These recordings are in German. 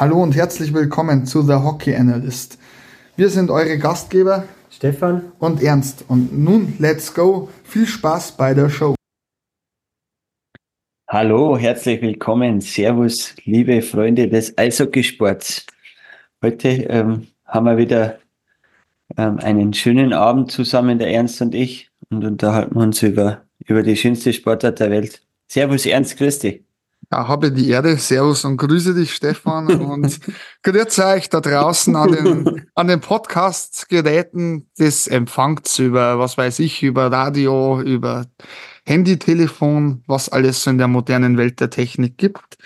Hallo und herzlich willkommen zu The Hockey Analyst. Wir sind eure Gastgeber Stefan und Ernst. Und nun, let's go. Viel Spaß bei der Show. Hallo, herzlich willkommen. Servus, liebe Freunde des Eishockeysports. Heute ähm, haben wir wieder ähm, einen schönen Abend zusammen, der Ernst und ich, und unterhalten uns über, über die schönste Sportart der Welt. Servus, Ernst, grüß dich. Ja, habe die Erde. Servus und grüße dich, Stefan. Und grüße euch da draußen an den, an den Podcast-Geräten des Empfangs über, was weiß ich, über Radio, über Handy, Telefon, was alles so in der modernen Welt der Technik gibt.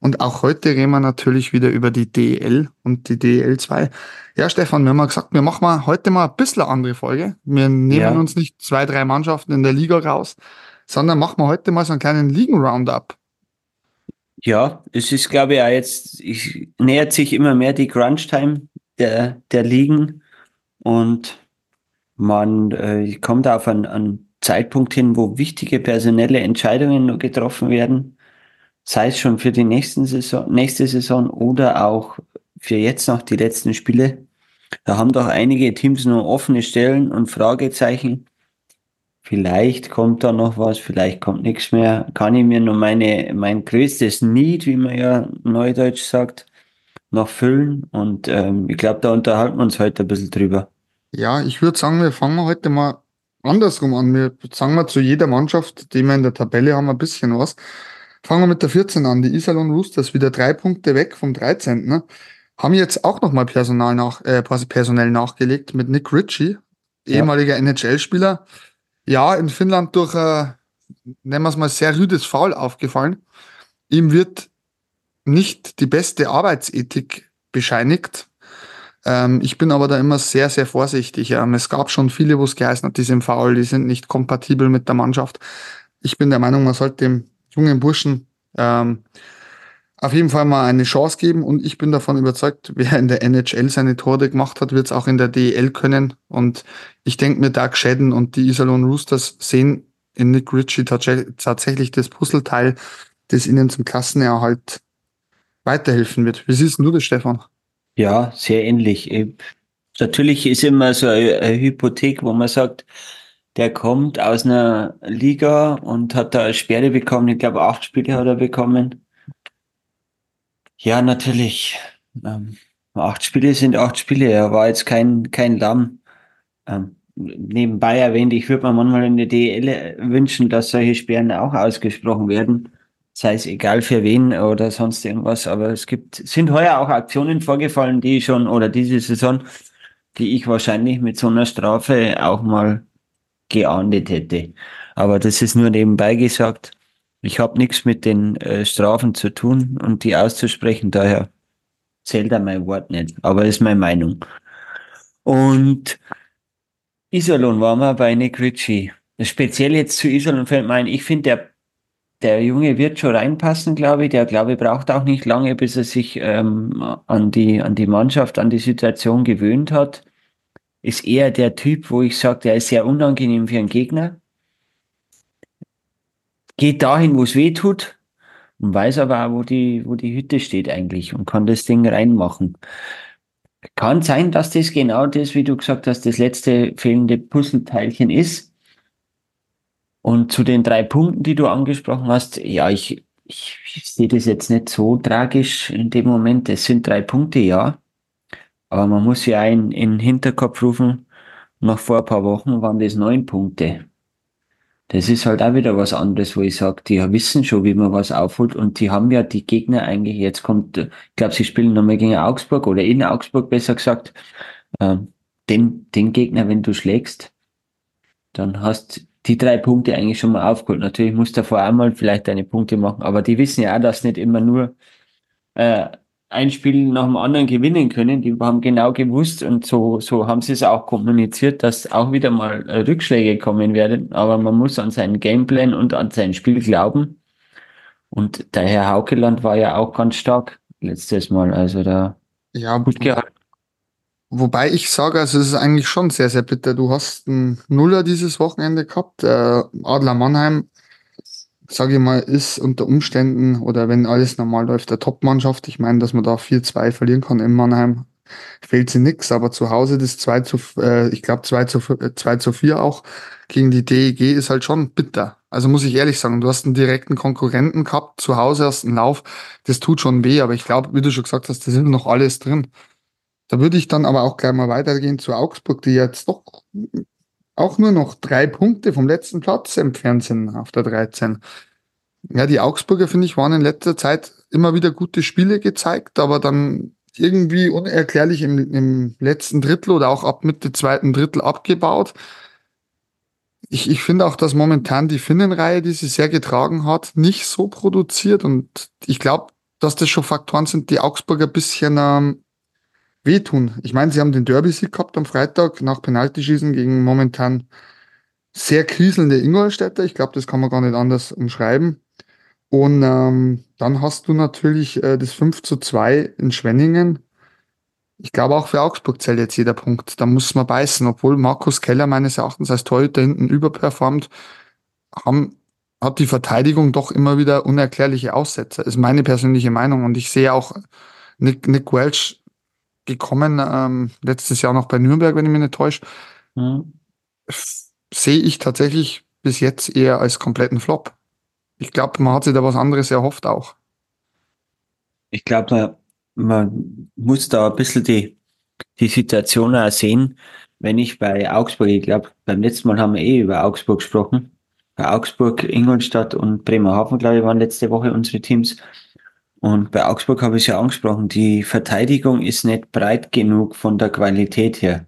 Und auch heute reden wir natürlich wieder über die DL und die DL2. Ja, Stefan, wir haben mal gesagt, wir machen mal heute mal ein bisschen eine andere Folge. Wir nehmen ja. uns nicht zwei, drei Mannschaften in der Liga raus, sondern machen wir heute mal so einen kleinen Ligen-Roundup. Ja, es ist, glaube ich, auch jetzt, ich, nähert sich immer mehr die Crunch-Time der, der Ligen und man äh, kommt auf einen, einen Zeitpunkt hin, wo wichtige personelle Entscheidungen nur getroffen werden, sei es schon für die nächsten Saison, nächste Saison oder auch für jetzt noch die letzten Spiele. Da haben doch einige Teams nur offene Stellen und Fragezeichen. Vielleicht kommt da noch was, vielleicht kommt nichts mehr. Kann ich mir nur meine, mein größtes Need, wie man ja neudeutsch sagt, noch füllen? Und ähm, ich glaube, da unterhalten wir uns heute ein bisschen drüber. Ja, ich würde sagen, wir fangen heute mal andersrum an. Wir sagen mal zu jeder Mannschaft, die wir in der Tabelle haben, ein bisschen was. Fangen wir mit der 14 an. Die Iserlohn Roosters wieder drei Punkte weg vom 13. Ne? Haben jetzt auch nochmal Personal nach, äh, personell nachgelegt mit Nick Ritchie, ehemaliger ja. NHL-Spieler ja, in Finnland durch, äh, nennen wir es mal, sehr rüdes Foul aufgefallen. Ihm wird nicht die beste Arbeitsethik bescheinigt. Ähm, ich bin aber da immer sehr, sehr vorsichtig. Ähm, es gab schon viele, wo es geheißen hat, die sind faul, die sind nicht kompatibel mit der Mannschaft. Ich bin der Meinung, man sollte dem jungen Burschen ähm, auf jeden Fall mal eine Chance geben und ich bin davon überzeugt, wer in der NHL seine Tore gemacht hat, wird es auch in der DEL können und ich denke mir, Doug Shedden und die Iserlohn Roosters sehen in Nick Ritchie tatsächlich das Puzzleteil, das ihnen zum Klassenerhalt weiterhelfen wird. Wie siehst du das, Stefan? Ja, sehr ähnlich. Natürlich ist immer so eine Hypothek, wo man sagt, der kommt aus einer Liga und hat da eine Sperre bekommen. Ich glaube, acht Spiele hat er bekommen ja, natürlich. Ähm, acht Spiele sind acht Spiele. Er war jetzt kein, kein Lamm. Ähm, nebenbei erwähnt, ich würde mir manchmal in der DL wünschen, dass solche Sperren auch ausgesprochen werden. Sei es egal für wen oder sonst irgendwas. Aber es gibt, sind heuer auch Aktionen vorgefallen, die schon, oder diese Saison, die ich wahrscheinlich mit so einer Strafe auch mal geahndet hätte. Aber das ist nur nebenbei gesagt. Ich habe nichts mit den äh, Strafen zu tun und die auszusprechen, daher zählt da mein Wort nicht, aber ist meine Meinung. Und Iserlohn war mal bei Nick Ritchie. Speziell jetzt zu Iserlohn fällt mir ein, ich finde, der, der Junge wird schon reinpassen, glaube ich. Der, glaube ich, braucht auch nicht lange, bis er sich ähm, an, die, an die Mannschaft, an die Situation gewöhnt hat. Ist eher der Typ, wo ich sage, der ist sehr unangenehm für einen Gegner geht dahin, wo es weh tut und weiß aber auch, wo die, wo die Hütte steht eigentlich und kann das Ding reinmachen. Kann sein, dass das genau das, wie du gesagt hast, das letzte fehlende Puzzleteilchen ist. Und zu den drei Punkten, die du angesprochen hast, ja, ich, ich, ich sehe das jetzt nicht so tragisch in dem Moment. Es sind drei Punkte, ja. Aber man muss ja einen in den Hinterkopf rufen, noch vor ein paar Wochen waren das neun Punkte das ist halt auch wieder was anderes, wo ich sage, die wissen schon, wie man was aufholt und die haben ja die Gegner eigentlich, jetzt kommt, ich glaube, sie spielen nochmal gegen Augsburg oder in Augsburg besser gesagt, äh, den, den Gegner, wenn du schlägst, dann hast die drei Punkte eigentlich schon mal aufgeholt. Natürlich musst du davor einmal vielleicht deine Punkte machen, aber die wissen ja auch, dass nicht immer nur äh, ein Spiel nach dem anderen gewinnen können. Die haben genau gewusst und so, so haben sie es auch kommuniziert, dass auch wieder mal äh, Rückschläge kommen werden. Aber man muss an seinen Gameplan und an sein Spiel glauben. Und der Herr Haukeland war ja auch ganz stark letztes Mal. Also da ja, gut gehalten. Wobei ich sage, also es ist eigentlich schon sehr, sehr bitter. Du hast einen Nuller dieses Wochenende gehabt. Äh, Adler Mannheim sage ich mal, ist unter Umständen oder wenn alles normal läuft, der Top-Mannschaft. Ich meine, dass man da 4-2 verlieren kann in Mannheim, fehlt sie nix, aber zu Hause das 2 zu, äh, ich glaube 2 zu, 2 zu 4 auch gegen die DEG ist halt schon bitter. Also muss ich ehrlich sagen, du hast einen direkten Konkurrenten gehabt, zu Hause hast einen Lauf, das tut schon weh, aber ich glaube, wie du schon gesagt hast, da sind noch alles drin. Da würde ich dann aber auch gleich mal weitergehen zu Augsburg, die jetzt doch auch nur noch drei Punkte vom letzten Platz entfernt sind auf der 13. Ja, die Augsburger, finde ich, waren in letzter Zeit immer wieder gute Spiele gezeigt, aber dann irgendwie unerklärlich im, im letzten Drittel oder auch ab Mitte zweiten Drittel abgebaut. Ich, ich finde auch, dass momentan die Finnenreihe, die sie sehr getragen hat, nicht so produziert. Und ich glaube, dass das schon Faktoren sind, die Augsburger bisschen ähm, wehtun. Ich meine, sie haben den Derby-Sieg gehabt am Freitag nach Penaltyschießen gegen momentan sehr kriselnde Ingolstädter. Ich glaube, das kann man gar nicht anders umschreiben. Und ähm, dann hast du natürlich äh, das 5 zu 2 in Schwenningen. Ich glaube auch für Augsburg zählt jetzt jeder Punkt. Da muss man beißen. Obwohl Markus Keller meines Erachtens als Torhüter hinten überperformt, haben, hat die Verteidigung doch immer wieder unerklärliche Aussätze. Ist meine persönliche Meinung. Und ich sehe auch Nick, Nick Welch gekommen, ähm, letztes Jahr noch bei Nürnberg, wenn ich mich nicht täusche. Mhm. Sehe ich tatsächlich bis jetzt eher als kompletten Flop. Ich glaube, man hat sich da was anderes erhofft auch. Ich glaube, man, man muss da ein bisschen die, die Situation auch sehen. Wenn ich bei Augsburg, ich glaube, beim letzten Mal haben wir eh über Augsburg gesprochen. Bei Augsburg, Ingolstadt und Bremerhaven, glaube ich, waren letzte Woche unsere Teams. Und bei Augsburg habe ich es ja angesprochen, die Verteidigung ist nicht breit genug von der Qualität her.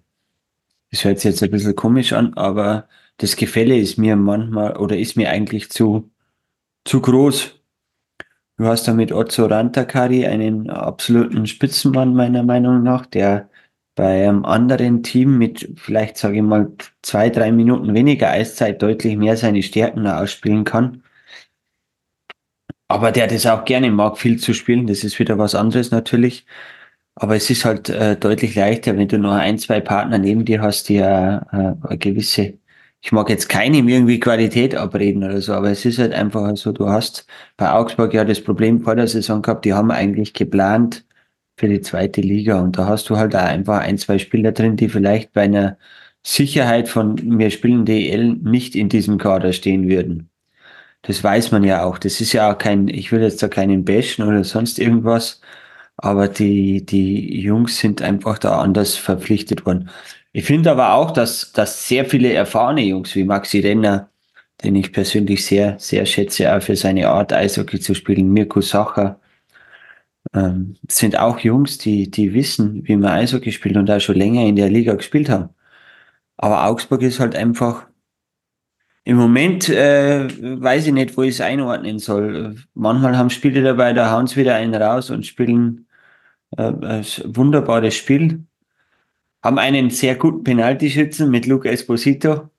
Das hört sich jetzt ein bisschen komisch an, aber das Gefälle ist mir manchmal oder ist mir eigentlich zu, zu groß. Du hast da mit Otto Rantakari einen absoluten Spitzenmann meiner Meinung nach, der bei einem anderen Team mit vielleicht, sage ich mal, zwei, drei Minuten weniger Eiszeit deutlich mehr seine Stärken ausspielen kann. Aber der das auch gerne mag, viel zu spielen, das ist wieder was anderes natürlich. Aber es ist halt äh, deutlich leichter, wenn du noch ein, zwei Partner neben dir hast, die ja äh, eine gewisse ich mag jetzt keinem irgendwie Qualität abreden oder so, aber es ist halt einfach so, du hast bei Augsburg ja das Problem vor der Saison gehabt, die haben eigentlich geplant für die zweite Liga und da hast du halt auch einfach ein, zwei Spieler drin, die vielleicht bei einer Sicherheit von mir spielen DL nicht in diesem Kader stehen würden. Das weiß man ja auch. Das ist ja auch kein, ich will jetzt da keinen bashen oder sonst irgendwas, aber die, die Jungs sind einfach da anders verpflichtet worden. Ich finde aber auch, dass, dass sehr viele erfahrene Jungs wie Maxi Renner, den ich persönlich sehr, sehr schätze, auch für seine Art Eishockey zu spielen, Mirko Sacher, ähm, sind auch Jungs, die, die wissen, wie man Eishockey spielt und auch schon länger in der Liga gespielt haben. Aber Augsburg ist halt einfach, im Moment äh, weiß ich nicht, wo ich es einordnen soll. Manchmal haben Spiele dabei, da hauen sie wieder einen raus und spielen äh, ein wunderbares Spiel haben einen sehr guten Penaltyschützen mit Luca Esposito,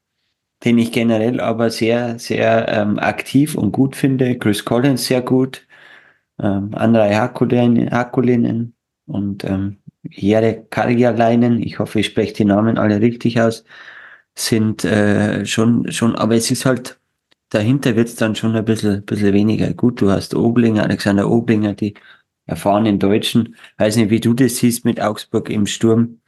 den ich generell aber sehr, sehr ähm, aktiv und gut finde. Chris Collins sehr gut. Ähm, Andrei Hakulinen und ähm, Jere Karjalainen, ich hoffe, ich spreche die Namen alle richtig aus, sind äh, schon, schon, aber es ist halt, dahinter wird es dann schon ein bisschen, bisschen weniger. Gut, du hast Oblinger, Alexander Oblinger, die erfahrenen Deutschen. Weiß nicht, wie du das siehst mit Augsburg im Sturm.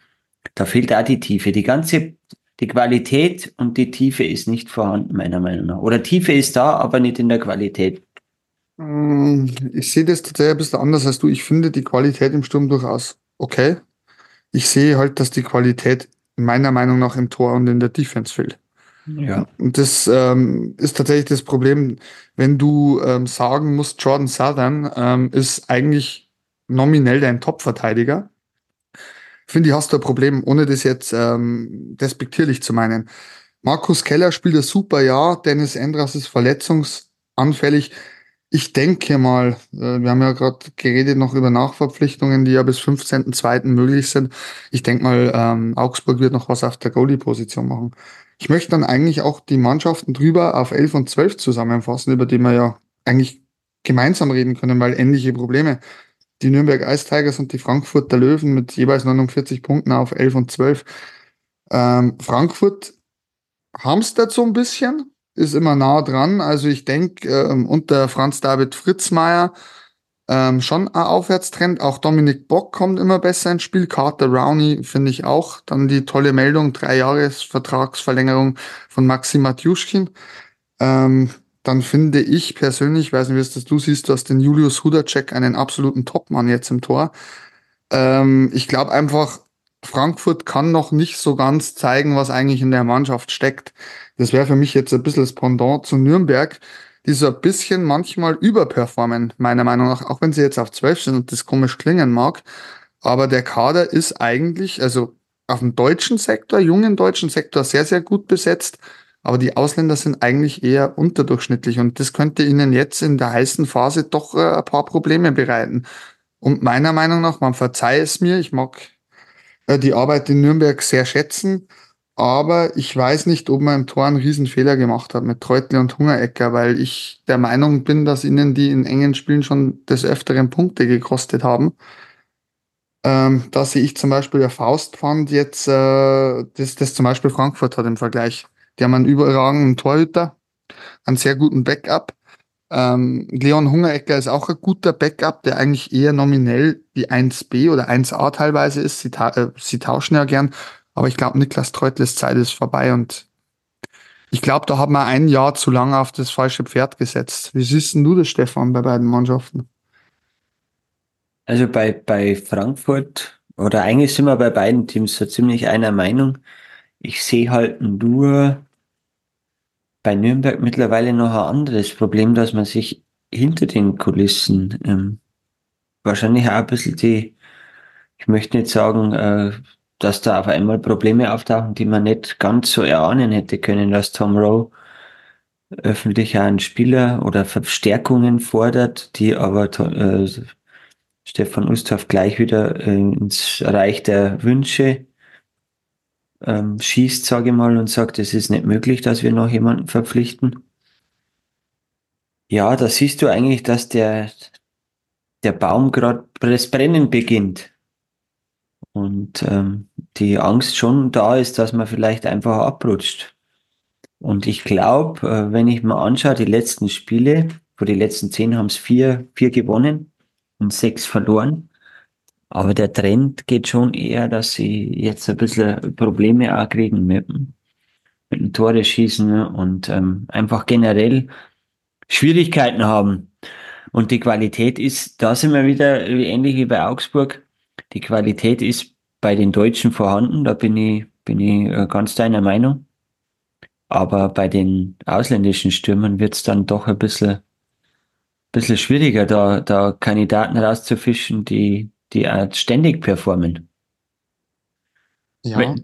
Da fehlt auch die Tiefe. Die ganze, die Qualität und die Tiefe ist nicht vorhanden, meiner Meinung nach. Oder Tiefe ist da, aber nicht in der Qualität. Mm, ich sehe das tatsächlich ein bisschen anders als du. Ich finde die Qualität im Sturm durchaus okay. Ich sehe halt, dass die Qualität meiner Meinung nach im Tor und in der Defense fehlt. Ja. Und das ähm, ist tatsächlich das Problem, wenn du ähm, sagen musst, Jordan Southern ähm, ist eigentlich nominell dein Top-Verteidiger finde ich, hast du ein Problem, ohne das jetzt ähm, despektierlich zu meinen. Markus Keller spielt ein super Jahr, Dennis Endras ist verletzungsanfällig. Ich denke mal, äh, wir haben ja gerade geredet noch über Nachverpflichtungen, die ja bis 15.02. möglich sind. Ich denke mal, ähm, Augsburg wird noch was auf der Goalie-Position machen. Ich möchte dann eigentlich auch die Mannschaften drüber auf 11 und 12 zusammenfassen, über die wir ja eigentlich gemeinsam reden können, weil ähnliche Probleme die Nürnberg Ice Tigers und die Frankfurter Löwen mit jeweils 49 Punkten auf 11 und 12. Ähm, Frankfurt hamstert so ein bisschen. Ist immer nah dran. Also ich denke, ähm, unter Franz David Fritzmeier ähm, schon ein Aufwärtstrend. Auch Dominik Bock kommt immer besser ins Spiel. Carter Rowney finde ich auch. Dann die tolle Meldung, drei Jahres Vertragsverlängerung von Maxim Matjuschkin. Ähm, dann finde ich persönlich, weiß nicht, wie es das du siehst, du hast den Julius Hudacek einen absoluten Topmann jetzt im Tor. Ähm, ich glaube einfach, Frankfurt kann noch nicht so ganz zeigen, was eigentlich in der Mannschaft steckt. Das wäre für mich jetzt ein bisschen das Pendant zu Nürnberg, die so ein bisschen manchmal überperformen, meiner Meinung nach, auch wenn sie jetzt auf 12 sind und das komisch klingen mag. Aber der Kader ist eigentlich, also auf dem deutschen Sektor, jungen deutschen Sektor sehr, sehr gut besetzt. Aber die Ausländer sind eigentlich eher unterdurchschnittlich und das könnte ihnen jetzt in der heißen Phase doch äh, ein paar Probleme bereiten. Und meiner Meinung nach, man verzeiht es mir, ich mag äh, die Arbeit in Nürnberg sehr schätzen, aber ich weiß nicht, ob man im Tor einen Riesenfehler gemacht hat mit Treutle und Hungerecker, weil ich der Meinung bin, dass ihnen die in engen Spielen schon des Öfteren Punkte gekostet haben. Ähm, da sehe ich zum Beispiel der Faustpfand jetzt, äh, das, das zum Beispiel Frankfurt hat im Vergleich. Die haben einen überragenden Torhüter, einen sehr guten Backup. Ähm, Leon Hungerecker ist auch ein guter Backup, der eigentlich eher nominell die 1b oder 1a teilweise ist. Sie, ta äh, sie tauschen ja gern. Aber ich glaube, Niklas Treutles Zeit ist vorbei und ich glaube, da haben wir ein Jahr zu lange auf das falsche Pferd gesetzt. Wie siehst du das, Stefan, bei beiden Mannschaften? Also bei, bei Frankfurt, oder eigentlich sind wir bei beiden Teams so ziemlich einer Meinung. Ich sehe halt nur bei Nürnberg mittlerweile noch ein anderes Problem, dass man sich hinter den Kulissen ähm, wahrscheinlich auch ein bisschen die, ich möchte nicht sagen, äh, dass da auf einmal Probleme auftauchen, die man nicht ganz so erahnen hätte können, dass Tom Rowe öffentlich einen Spieler oder Verstärkungen fordert, die aber äh, Stefan Ustav gleich wieder äh, ins Reich der Wünsche ähm, schießt, sage ich mal, und sagt, es ist nicht möglich, dass wir noch jemanden verpflichten. Ja, da siehst du eigentlich, dass der, der Baum gerade das Brennen beginnt. Und ähm, die Angst schon da ist, dass man vielleicht einfach abrutscht. Und ich glaube, äh, wenn ich mal anschaue, die letzten Spiele, vor die letzten zehn haben es vier, vier gewonnen und sechs verloren. Aber der Trend geht schon eher, dass sie jetzt ein bisschen Probleme auch kriegen mit, mit dem Tore schießen und ähm, einfach generell Schwierigkeiten haben. Und die Qualität ist, da sind wir wieder ähnlich wie bei Augsburg, die Qualität ist bei den Deutschen vorhanden, da bin ich, bin ich äh, ganz deiner Meinung. Aber bei den ausländischen Stürmern wird es dann doch ein bisschen, bisschen schwieriger, da, da Kandidaten rauszufischen, die, die ständig performen. Ja.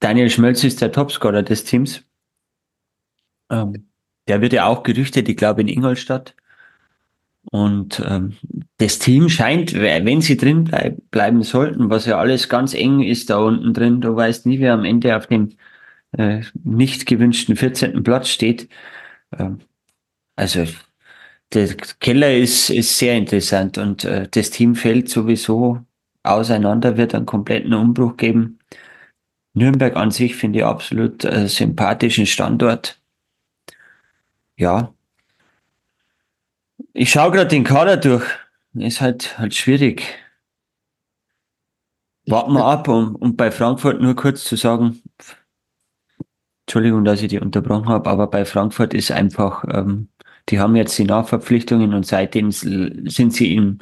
Daniel Schmölz ist der Topscorer des Teams. Ähm, der wird ja auch gerüchtet, ich glaube in Ingolstadt. Und ähm, das Team scheint, wenn sie drin bleib, bleiben sollten, was ja alles ganz eng ist da unten drin, du weißt nie, wer am Ende auf dem äh, nicht gewünschten 14. Platz steht. Ähm, also der Keller ist, ist sehr interessant und äh, das Team fällt sowieso auseinander, wird einen kompletten Umbruch geben. Nürnberg an sich finde ich absolut äh, sympathischen Standort. Ja. Ich schaue gerade den Kader durch. Ist halt, halt schwierig. Warten wir ab, um, um bei Frankfurt nur kurz zu sagen, Entschuldigung, dass ich die unterbrochen habe, aber bei Frankfurt ist einfach ähm, die haben jetzt die Nachverpflichtungen und seitdem sind sie in,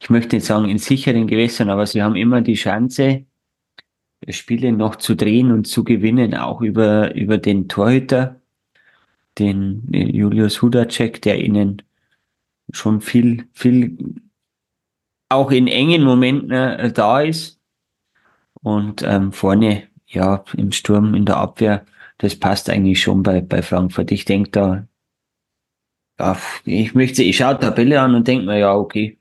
ich möchte nicht sagen in sicheren Gewässern, aber sie haben immer die Chance, Spiele noch zu drehen und zu gewinnen, auch über, über den Torhüter, den Julius Hudacek, der ihnen schon viel, viel auch in engen Momenten äh, da ist. Und ähm, vorne, ja, im Sturm, in der Abwehr, das passt eigentlich schon bei, bei Frankfurt. Ich denke, da ja, ich möchte, ich schaue Tabelle an und denke mir, ja, okay.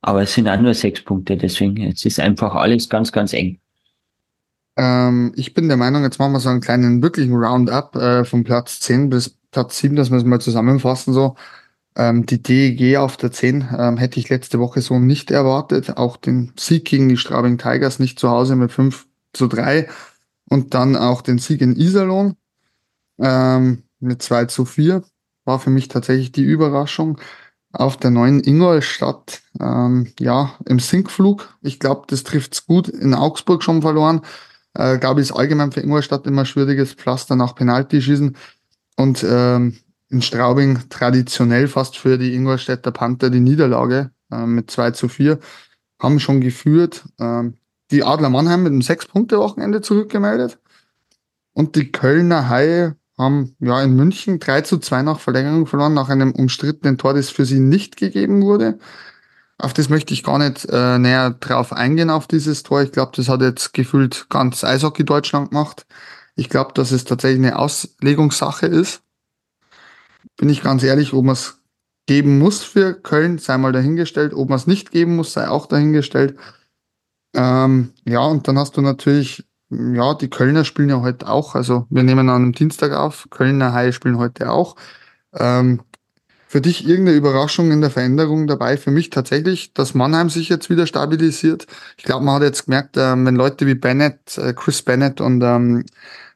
Aber es sind auch nur sechs Punkte, deswegen, es ist einfach alles ganz, ganz eng. Ähm, ich bin der Meinung, jetzt machen wir so einen kleinen wirklichen Roundup äh, von Platz 10 bis Platz 7, dass wir es mal zusammenfassen. So, ähm, die DEG auf der 10 ähm, hätte ich letzte Woche so nicht erwartet. Auch den Sieg gegen die Straubing Tigers nicht zu Hause mit 5 zu 3 und dann auch den Sieg in Iserlohn. Ähm, mit 2 zu 4. War für mich tatsächlich die Überraschung auf der neuen Ingolstadt. Ähm, ja, im Sinkflug. Ich glaube, das trifft's gut. In Augsburg schon verloren. Äh, glaube ich, ist allgemein für Ingolstadt immer schwieriges Pflaster nach Penalty schießen. Und ähm, in Straubing traditionell fast für die Ingolstädter Panther die Niederlage äh, mit 2 zu 4. Haben schon geführt. Ähm, die Adler Mannheim mit einem Sechs-Punkte-Wochenende zurückgemeldet. Und die Kölner Haie haben ja in München 3 zu 2 nach Verlängerung verloren, nach einem umstrittenen Tor, das für sie nicht gegeben wurde. Auf das möchte ich gar nicht äh, näher drauf eingehen, auf dieses Tor. Ich glaube, das hat jetzt gefühlt ganz Eishockey Deutschland gemacht. Ich glaube, dass es tatsächlich eine Auslegungssache ist. Bin ich ganz ehrlich, ob man es geben muss für Köln, sei mal dahingestellt. Ob man es nicht geben muss, sei auch dahingestellt. Ähm, ja, und dann hast du natürlich ja, die Kölner spielen ja heute auch. Also wir nehmen an einem Dienstag auf. Kölner Haie spielen heute auch. Ähm, für dich irgendeine Überraschung in der Veränderung dabei? Für mich tatsächlich, dass Mannheim sich jetzt wieder stabilisiert. Ich glaube, man hat jetzt gemerkt, ähm, wenn Leute wie Bennett, äh, Chris Bennett und ähm,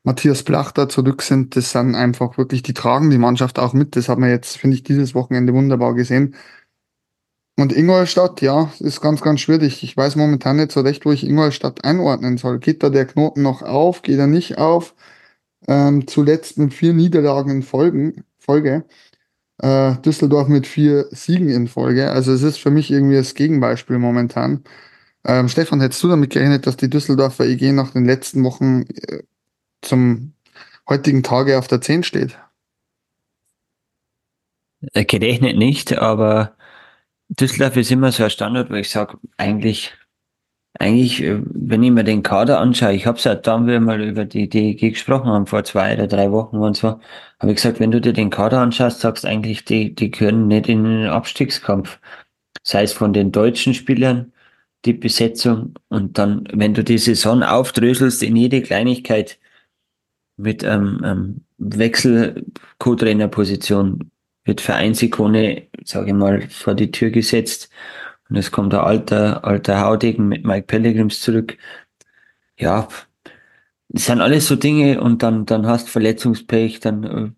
Matthias Plachter zurück sind, das sind einfach wirklich, die tragen die Mannschaft auch mit. Das hat man jetzt, finde ich, dieses Wochenende wunderbar gesehen. Und Ingolstadt, ja, ist ganz, ganz schwierig. Ich weiß momentan nicht so recht, wo ich Ingolstadt einordnen soll. Geht da der Knoten noch auf? Geht er nicht auf? Ähm, zuletzt mit vier Niederlagen in Folgen, Folge. Äh, Düsseldorf mit vier Siegen in Folge. Also es ist für mich irgendwie das Gegenbeispiel momentan. Ähm, Stefan, hättest du damit gerechnet, dass die Düsseldorfer EG nach den letzten Wochen äh, zum heutigen Tage auf der 10 steht? Äh, gerechnet nicht, aber Düsseldorf ist immer so ein Standort, wo ich sage, eigentlich, eigentlich, äh, wenn ich mir den Kader anschaue, ich habe es ja dann, wir mal über die DEG gesprochen haben, vor zwei oder drei Wochen und so, habe ich gesagt, wenn du dir den Kader anschaust, sagst eigentlich, die, die können nicht in den Abstiegskampf. Sei es von den deutschen Spielern, die Besetzung und dann, wenn du die Saison aufdröselst in jede Kleinigkeit mit ähm, ähm, Wechsel-Co-Trainer-Position, wird Vereinsikone, sage ich mal, vor die Tür gesetzt. Und es kommt der alter, alter Haudegen mit Mike Pellegrims zurück. Ja, das sind alles so Dinge und dann, dann hast Verletzungspech, dann äh,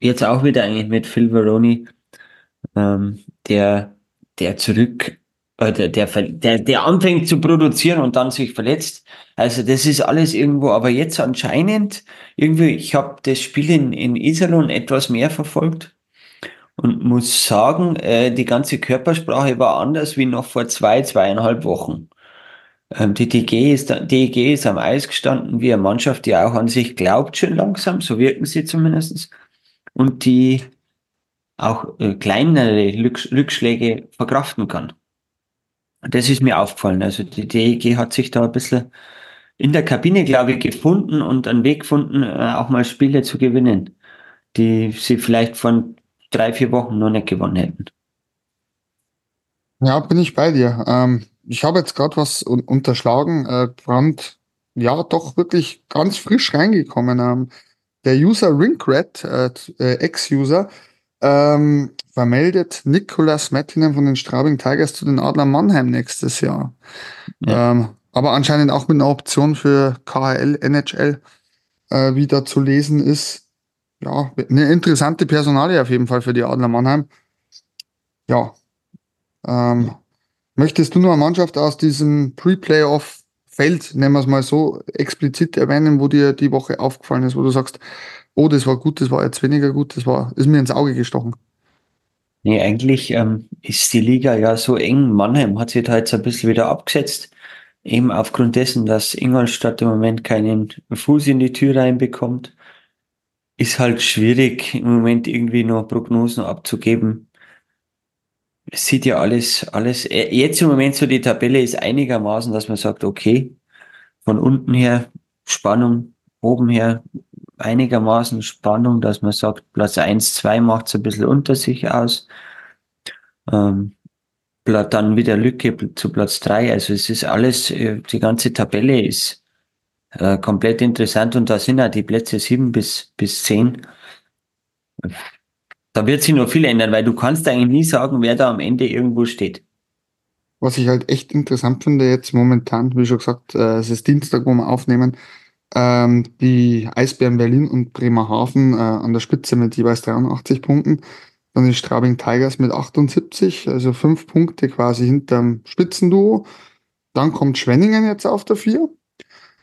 jetzt auch wieder eigentlich mit Phil Veroni, ähm, der, der zurück, der, der, der, der anfängt zu produzieren und dann sich verletzt. Also das ist alles irgendwo, aber jetzt anscheinend irgendwie, ich habe das Spiel in, in Iserlohn etwas mehr verfolgt und muss sagen, äh, die ganze Körpersprache war anders wie noch vor zwei, zweieinhalb Wochen. Ähm, die DG ist, DG ist am Eis gestanden wie eine Mannschaft, die auch an sich glaubt, schon langsam, so wirken sie zumindest. Und die auch äh, kleinere Rückschläge verkraften kann. Das ist mir aufgefallen. Also die DEG hat sich da ein bisschen in der Kabine, glaube ich, gefunden und einen Weg gefunden, äh, auch mal Spiele zu gewinnen, die sie vielleicht von drei, vier Wochen noch nicht gewonnen hätten. Ja, bin ich bei dir. Ähm, ich habe jetzt gerade was un unterschlagen. Äh, Brand, ja, doch wirklich ganz frisch reingekommen. Ähm, der User Ringrat, äh, äh, Ex-User, ähm, vermeldet Nicolas Mettinen von den Straubing Tigers zu den Adler Mannheim nächstes Jahr. Ja. Ähm, aber anscheinend auch mit einer Option für KHL, NHL, äh, wie da zu lesen ist ja, eine interessante Personalie auf jeden Fall für die Adler Mannheim. Ja. Ähm, möchtest du nur eine Mannschaft aus diesem Pre-Playoff-Feld, nennen wir es mal so, explizit erwähnen, wo dir die Woche aufgefallen ist, wo du sagst, oh, das war gut, das war jetzt weniger gut, das war, ist mir ins Auge gestochen? Nee, eigentlich ähm, ist die Liga ja so eng. Mannheim hat sich da jetzt ein bisschen wieder abgesetzt. Eben aufgrund dessen, dass Ingolstadt im Moment keinen Fuß in die Tür reinbekommt ist halt schwierig, im Moment irgendwie noch Prognosen abzugeben. Es sieht ja alles, alles, äh, jetzt im Moment so die Tabelle ist einigermaßen, dass man sagt, okay, von unten her Spannung, oben her einigermaßen Spannung, dass man sagt, Platz 1, 2 macht es ein bisschen unter sich aus. Ähm, dann wieder Lücke zu Platz 3. Also es ist alles, äh, die ganze Tabelle ist äh, komplett interessant und da sind ja die Plätze sieben bis, bis zehn. Da wird sich noch viel ändern, weil du kannst eigentlich nie sagen, wer da am Ende irgendwo steht. Was ich halt echt interessant finde jetzt momentan, wie schon gesagt, äh, es ist Dienstag, wo wir aufnehmen, Ähm, die Eisbären Berlin und Bremerhaven äh, an der Spitze mit jeweils 83 Punkten. Dann ist Straubing Tigers mit 78, also fünf Punkte quasi hinterm Spitzenduo. Dann kommt Schwenningen jetzt auf der 4.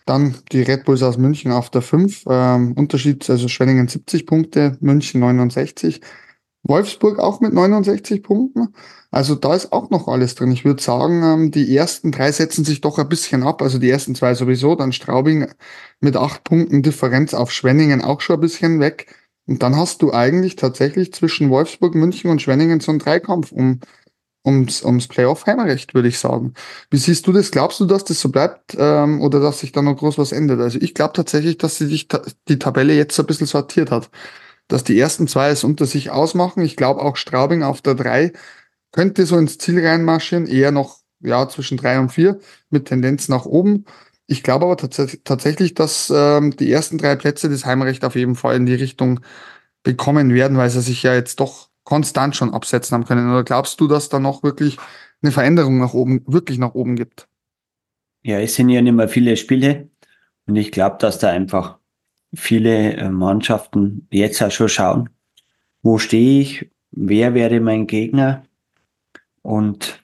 Dann die Red Bulls aus München auf der 5. Ähm, Unterschied, also Schwenningen 70 Punkte, München 69. Wolfsburg auch mit 69 Punkten. Also da ist auch noch alles drin. Ich würde sagen, ähm, die ersten drei setzen sich doch ein bisschen ab. Also die ersten zwei sowieso, dann Straubing mit acht Punkten Differenz auf Schwenningen auch schon ein bisschen weg. Und dann hast du eigentlich tatsächlich zwischen Wolfsburg, München und Schwenningen so einen Dreikampf um, ums, ums Playoff-Heimrecht, würde ich sagen. Wie siehst du das? Glaubst du, dass das so bleibt ähm, oder dass sich da noch groß was ändert? Also ich glaube tatsächlich, dass sich die Tabelle jetzt so ein bisschen sortiert hat dass die ersten zwei es unter sich ausmachen. Ich glaube auch Straubing auf der drei könnte so ins Ziel reinmarschieren, eher noch ja zwischen drei und vier mit Tendenz nach oben. Ich glaube aber tats tatsächlich, dass ähm, die ersten drei Plätze das Heimrecht auf jeden Fall in die Richtung bekommen werden, weil sie sich ja jetzt doch konstant schon absetzen haben können. Oder glaubst du, dass da noch wirklich eine Veränderung nach oben, wirklich nach oben gibt? Ja, es sind ja nicht mehr viele Spiele und ich glaube, dass da einfach viele äh, Mannschaften jetzt auch schon schauen, wo stehe ich, wer wäre mein Gegner. Und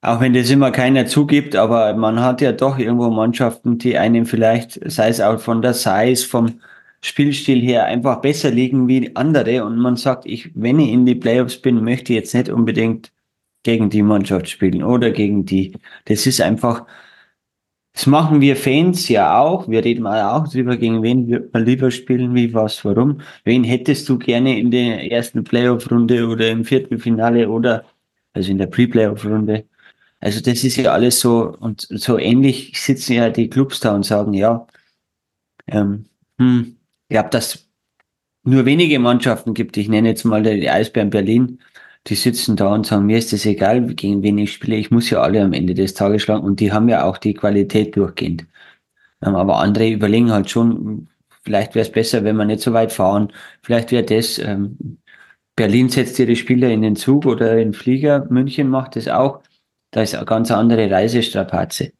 auch wenn das immer keiner zugibt, aber man hat ja doch irgendwo Mannschaften, die einem vielleicht, sei es auch von der Size, vom Spielstil her einfach besser liegen wie andere. Und man sagt, ich, wenn ich in die Playoffs bin, möchte ich jetzt nicht unbedingt gegen die Mannschaft spielen oder gegen die. Das ist einfach, das machen wir Fans ja auch. Wir reden mal auch drüber, gegen wen wird man lieber spielen, wie was, warum. Wen hättest du gerne in der ersten Playoff-Runde oder im Viertelfinale oder also in der Pre-Playoff-Runde? Also das ist ja alles so und so ähnlich sitzen ja die Clubs da und sagen, ja, ähm, hm, ich glaube, dass nur wenige Mannschaften gibt. Ich nenne jetzt mal die Eisbären Berlin die sitzen da und sagen, mir ist das egal, gegen wen ich spiele, ich muss ja alle am Ende des Tages schlagen und die haben ja auch die Qualität durchgehend. Ähm, aber andere überlegen halt schon, vielleicht wäre es besser, wenn wir nicht so weit fahren, vielleicht wäre das, ähm, Berlin setzt ihre Spieler in den Zug oder in den Flieger, München macht das auch, da ist eine ganz andere Reisestrapaze.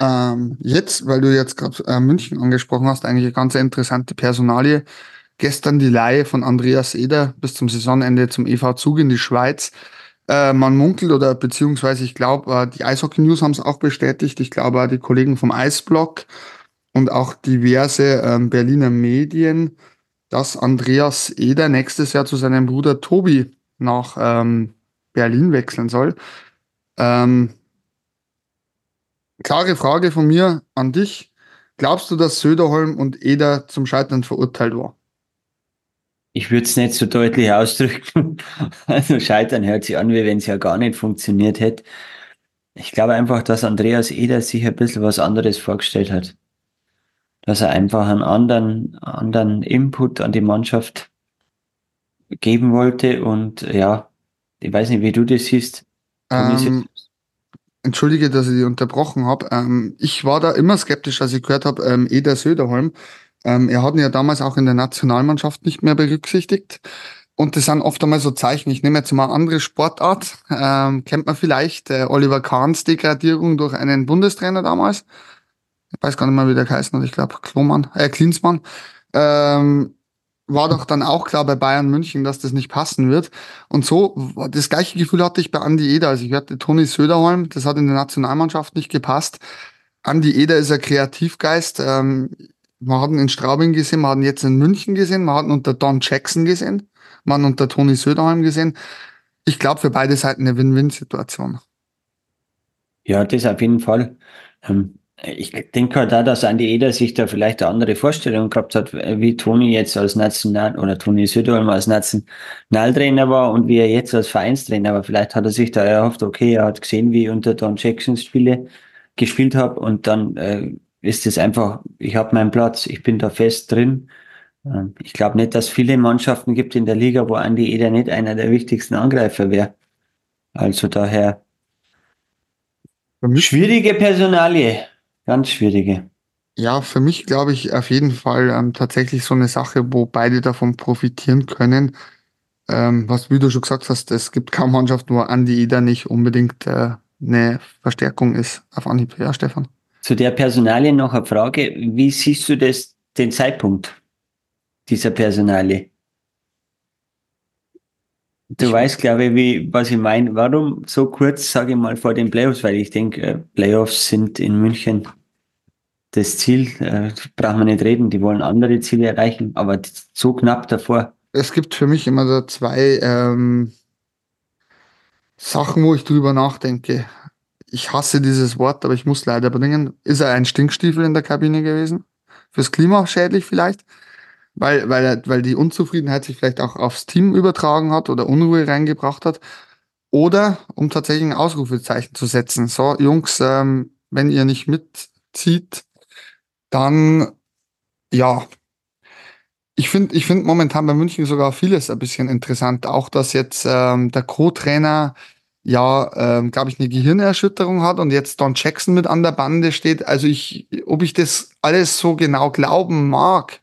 Ähm, jetzt, weil du jetzt gerade äh, München angesprochen hast, eigentlich eine ganz interessante Personalie. Gestern die Leihe von Andreas Eder bis zum Saisonende zum EV Zug in die Schweiz. Äh, man munkelt oder beziehungsweise ich glaube, äh, die Eishockey News haben es auch bestätigt. Ich glaube, die Kollegen vom Eisblock und auch diverse ähm, Berliner Medien, dass Andreas Eder nächstes Jahr zu seinem Bruder Tobi nach ähm, Berlin wechseln soll. Ähm, klare Frage von mir an dich. Glaubst du, dass Söderholm und Eder zum Scheitern verurteilt war? Ich würde es nicht so deutlich ausdrücken. Also scheitern hört sich an, wie wenn es ja gar nicht funktioniert hätte. Ich glaube einfach, dass Andreas Eder sich ein bisschen was anderes vorgestellt hat. Dass er einfach einen anderen, anderen Input an die Mannschaft geben wollte und ja, ich weiß nicht, wie du das siehst. Ähm, entschuldige, dass ich dich unterbrochen habe. Ähm, ich war da immer skeptisch, als ich gehört habe, ähm, Eder Söderholm. Ähm, er hat ihn ja damals auch in der Nationalmannschaft nicht mehr berücksichtigt. Und das sind oft einmal so Zeichen. Ich nehme jetzt mal eine andere Sportart. Ähm, kennt man vielleicht äh, Oliver Kahns Degradierung durch einen Bundestrainer damals? Ich weiß gar nicht mehr, wie der geheißen hat. Ich glaube, Klomann, äh, Klinsmann. Ähm, war doch dann auch klar bei Bayern München, dass das nicht passen wird. Und so, das gleiche Gefühl hatte ich bei Andi Eder. Also ich hatte Toni Söderholm, das hat in der Nationalmannschaft nicht gepasst. Andi Eder ist ein Kreativgeist. Ähm, man hat ihn in Straubing gesehen, man hat ihn jetzt in München gesehen, man hat ihn unter Don Jackson gesehen, man unter Toni Söderheim gesehen. Ich glaube, für beide Seiten eine Win-Win-Situation. Ja, das auf jeden Fall. Ähm, ich denke halt auch, dass Andi Eder sich da vielleicht eine andere Vorstellung gehabt hat, wie Toni jetzt als National oder Toni Söderholm als Nationaltrainer war und wie er jetzt als Vereinstrainer war. Vielleicht hat er sich da erhofft, okay, er hat gesehen, wie ich unter Don Jackson Spiele gespielt habe und dann äh, ist es einfach, ich habe meinen Platz, ich bin da fest drin. Ähm, ich glaube nicht, dass viele Mannschaften gibt in der Liga, wo Andi Eder nicht einer der wichtigsten Angreifer wäre. Also daher schwierige Personalie, ganz schwierige. Ja, für mich glaube ich auf jeden Fall ähm, tatsächlich so eine Sache, wo beide davon profitieren können. Ähm, was, wie du schon gesagt hast, es gibt kaum Mannschaften, wo Andi Eder nicht unbedingt äh, eine Verstärkung ist auf Anhieb. Ja, Stefan. Zu der Personalie noch eine Frage. Wie siehst du das, den Zeitpunkt dieser Personalie? Du ich weißt, glaube ich, wie, was ich meine. Warum so kurz, sage ich mal, vor den Playoffs? Weil ich denke, äh, Playoffs sind in München das Ziel. Äh, brauchen wir nicht reden. Die wollen andere Ziele erreichen, aber so knapp davor. Es gibt für mich immer so zwei ähm, Sachen, wo ich drüber nachdenke. Ich hasse dieses Wort, aber ich muss leider bringen. Ist er ein Stinkstiefel in der Kabine gewesen? Fürs Klima schädlich vielleicht? weil, weil, weil die Unzufriedenheit sich vielleicht auch aufs Team übertragen hat oder Unruhe reingebracht hat. Oder um tatsächlich ein Ausrufezeichen zu setzen. So, Jungs, ähm, wenn ihr nicht mitzieht, dann ja. Ich finde ich finde momentan bei München sogar vieles ein bisschen interessant. Auch, dass jetzt ähm, der Co-Trainer ja, ähm, glaube ich, eine Gehirnerschütterung hat und jetzt Don Jackson mit an der Bande steht. Also ich, ob ich das alles so genau glauben mag,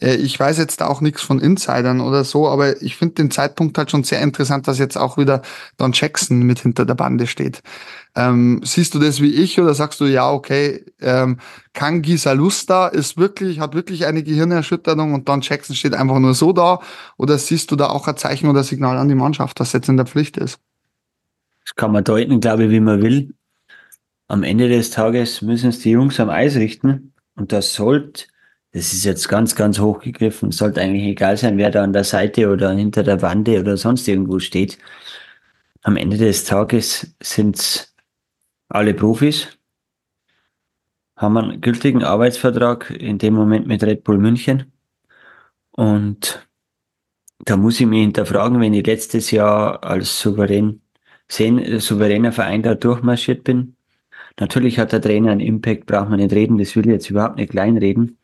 äh, ich weiß jetzt auch nichts von Insidern oder so, aber ich finde den Zeitpunkt halt schon sehr interessant, dass jetzt auch wieder Don Jackson mit hinter der Bande steht. Ähm, siehst du das wie ich oder sagst du, ja, okay, ähm, Kangi Salusta ist wirklich, hat wirklich eine Gehirnerschütterung und Don Jackson steht einfach nur so da? Oder siehst du da auch ein Zeichen oder Signal an die Mannschaft, dass jetzt in der Pflicht ist? Das kann man deuten, glaube ich, wie man will. Am Ende des Tages müssen es die Jungs am Eis richten und das sollte das ist jetzt ganz, ganz hochgegriffen. Es sollte eigentlich egal sein, wer da an der Seite oder hinter der Wande oder sonst irgendwo steht. Am Ende des Tages sind alle Profis, haben einen gültigen Arbeitsvertrag in dem Moment mit Red Bull München. Und da muss ich mich hinterfragen, wenn ich letztes Jahr als souverän, souveräner Verein da durchmarschiert bin. Natürlich hat der Trainer einen Impact, braucht man nicht reden, das will ich jetzt überhaupt nicht kleinreden.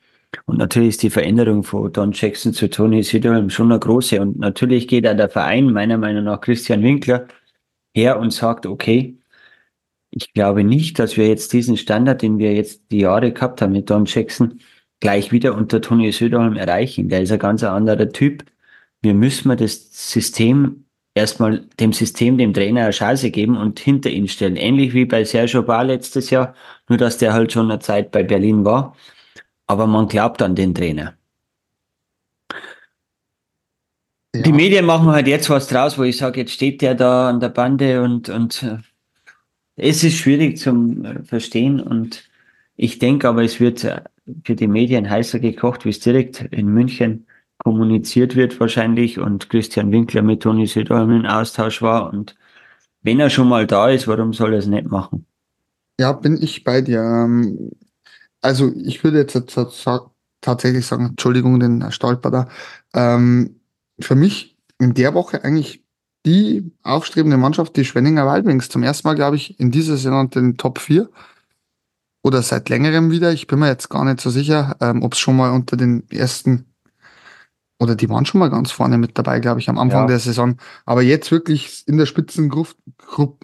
Und natürlich ist die Veränderung von Don Jackson zu Tony Siderholm schon eine große. Und natürlich geht da der Verein, meiner Meinung nach Christian Winkler, her und sagt, okay, ich glaube nicht, dass wir jetzt diesen Standard, den wir jetzt die Jahre gehabt haben mit Don Jackson, gleich wieder unter Tony Söderholm erreichen. Der ist ein ganz anderer Typ. Wir müssen mal das System erstmal dem System, dem Trainer eine Chance geben und hinter ihn stellen. Ähnlich wie bei Sergio Bar letztes Jahr, nur dass der halt schon eine Zeit bei Berlin war aber man glaubt an den Trainer. Ja. Die Medien machen halt jetzt was draus, wo ich sage, jetzt steht der da an der Bande und, und äh, es ist schwierig zum äh, Verstehen und ich denke aber, es wird äh, für die Medien heißer gekocht, wie es direkt in München kommuniziert wird wahrscheinlich und Christian Winkler mit Toni Söderholm in Austausch war und wenn er schon mal da ist, warum soll er es nicht machen? Ja, bin ich bei dir. Ähm, also ich würde jetzt tatsächlich sagen, Entschuldigung, den Stolper da. Ähm, für mich in der Woche eigentlich die aufstrebende Mannschaft, die Schwenninger Wildwings. Zum ersten Mal, glaube ich, in dieser Saison unter den Top 4. Oder seit längerem wieder. Ich bin mir jetzt gar nicht so sicher, ähm, ob es schon mal unter den ersten oder die waren schon mal ganz vorne mit dabei, glaube ich, am Anfang ja. der Saison. Aber jetzt wirklich in der Spitzengruppe,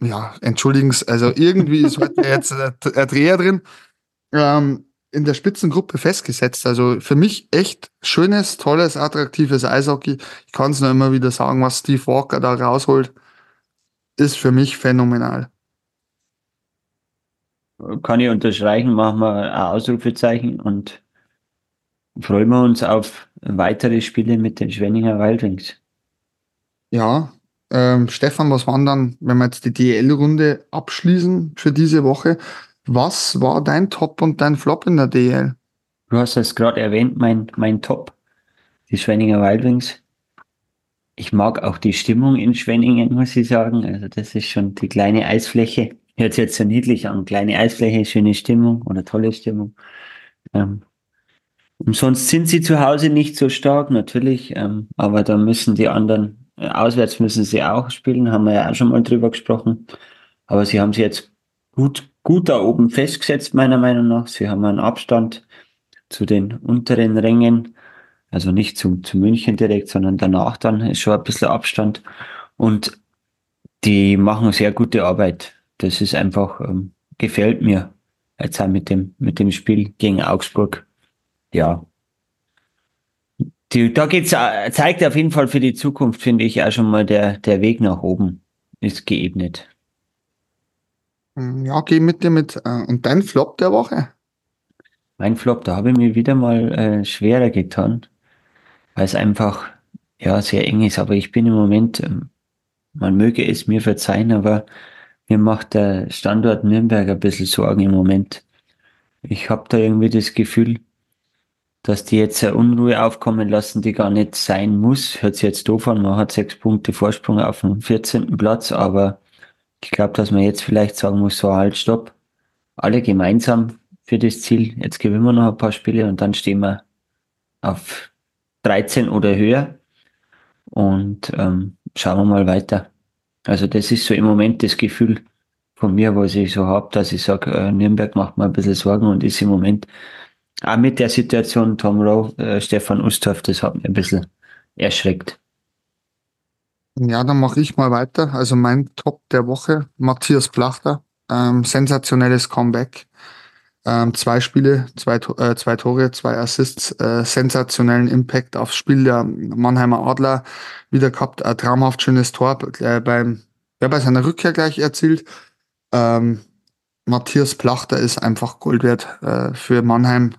ja, entschuldigen also irgendwie ist heute jetzt ein Dreher drin. Ähm, in der Spitzengruppe festgesetzt. Also für mich echt schönes, tolles, attraktives Eishockey. Ich kann es nur immer wieder sagen, was Steve Walker da rausholt, ist für mich phänomenal. Kann ich unterstreichen, machen wir ein Ausrufezeichen und freuen wir uns auf weitere Spiele mit den Schwenninger Wildwings. Ja, ähm, Stefan, was waren dann, wenn wir jetzt die DL-Runde abschließen für diese Woche, was war dein Top und dein Flop in der DL? Du hast es gerade erwähnt, mein, mein Top, die Schwenninger Wildwings. Ich mag auch die Stimmung in Schwenningen, muss ich sagen. Also das ist schon die kleine Eisfläche. Hört sich jetzt so niedlich an. Kleine Eisfläche, schöne Stimmung oder tolle Stimmung. Ähm, umsonst sind sie zu Hause nicht so stark, natürlich. Ähm, aber da müssen die anderen, äh, auswärts müssen sie auch spielen, haben wir ja auch schon mal drüber gesprochen. Aber sie haben sie jetzt gut gut da oben festgesetzt, meiner Meinung nach. Sie haben einen Abstand zu den unteren Rängen, also nicht zu, zu München direkt, sondern danach dann ist schon ein bisschen Abstand. Und die machen sehr gute Arbeit. Das ist einfach, ähm, gefällt mir. Jetzt auch mit dem, mit dem Spiel gegen Augsburg. Ja. Die, da geht's, äh, zeigt auf jeden Fall für die Zukunft, finde ich, auch schon mal der, der Weg nach oben ist geebnet. Hm, Ja, geh mit dir mit. Äh, und dein Flop der Woche? Mein Flop, da habe ich mir wieder mal äh, schwerer getan, weil es einfach ja sehr eng ist. Aber ich bin im Moment, ähm, man möge es mir verzeihen, aber mir macht der Standort Nürnberg ein bisschen Sorgen im Moment. Ich habe da irgendwie das Gefühl, dass die jetzt eine Unruhe aufkommen lassen, die gar nicht sein muss. Hört sich jetzt doof an, man hat sechs Punkte Vorsprung auf dem 14. Platz, aber ich glaube, dass man jetzt vielleicht sagen muss, so halt, stopp. Alle gemeinsam für das Ziel. Jetzt gewinnen wir noch ein paar Spiele und dann stehen wir auf 13 oder höher und ähm, schauen wir mal weiter. Also das ist so im Moment das Gefühl von mir, was ich so habe, dass ich sage, äh, Nürnberg macht mir ein bisschen Sorgen und ist im Moment auch mit der Situation Tom Rowe, äh, Stefan Ustorf, das hat mich ein bisschen erschreckt. Ja, dann mache ich mal weiter. Also mein Top der Woche, Matthias Plachter. Ähm, sensationelles Comeback. Ähm, zwei Spiele, zwei, äh, zwei Tore, zwei Assists, äh, sensationellen Impact aufs Spiel der Mannheimer Adler wieder gehabt. Ein traumhaft schönes Tor äh, beim, ja, bei seiner Rückkehr gleich erzielt. Ähm, Matthias Plachter ist einfach Gold wert äh, für Mannheim.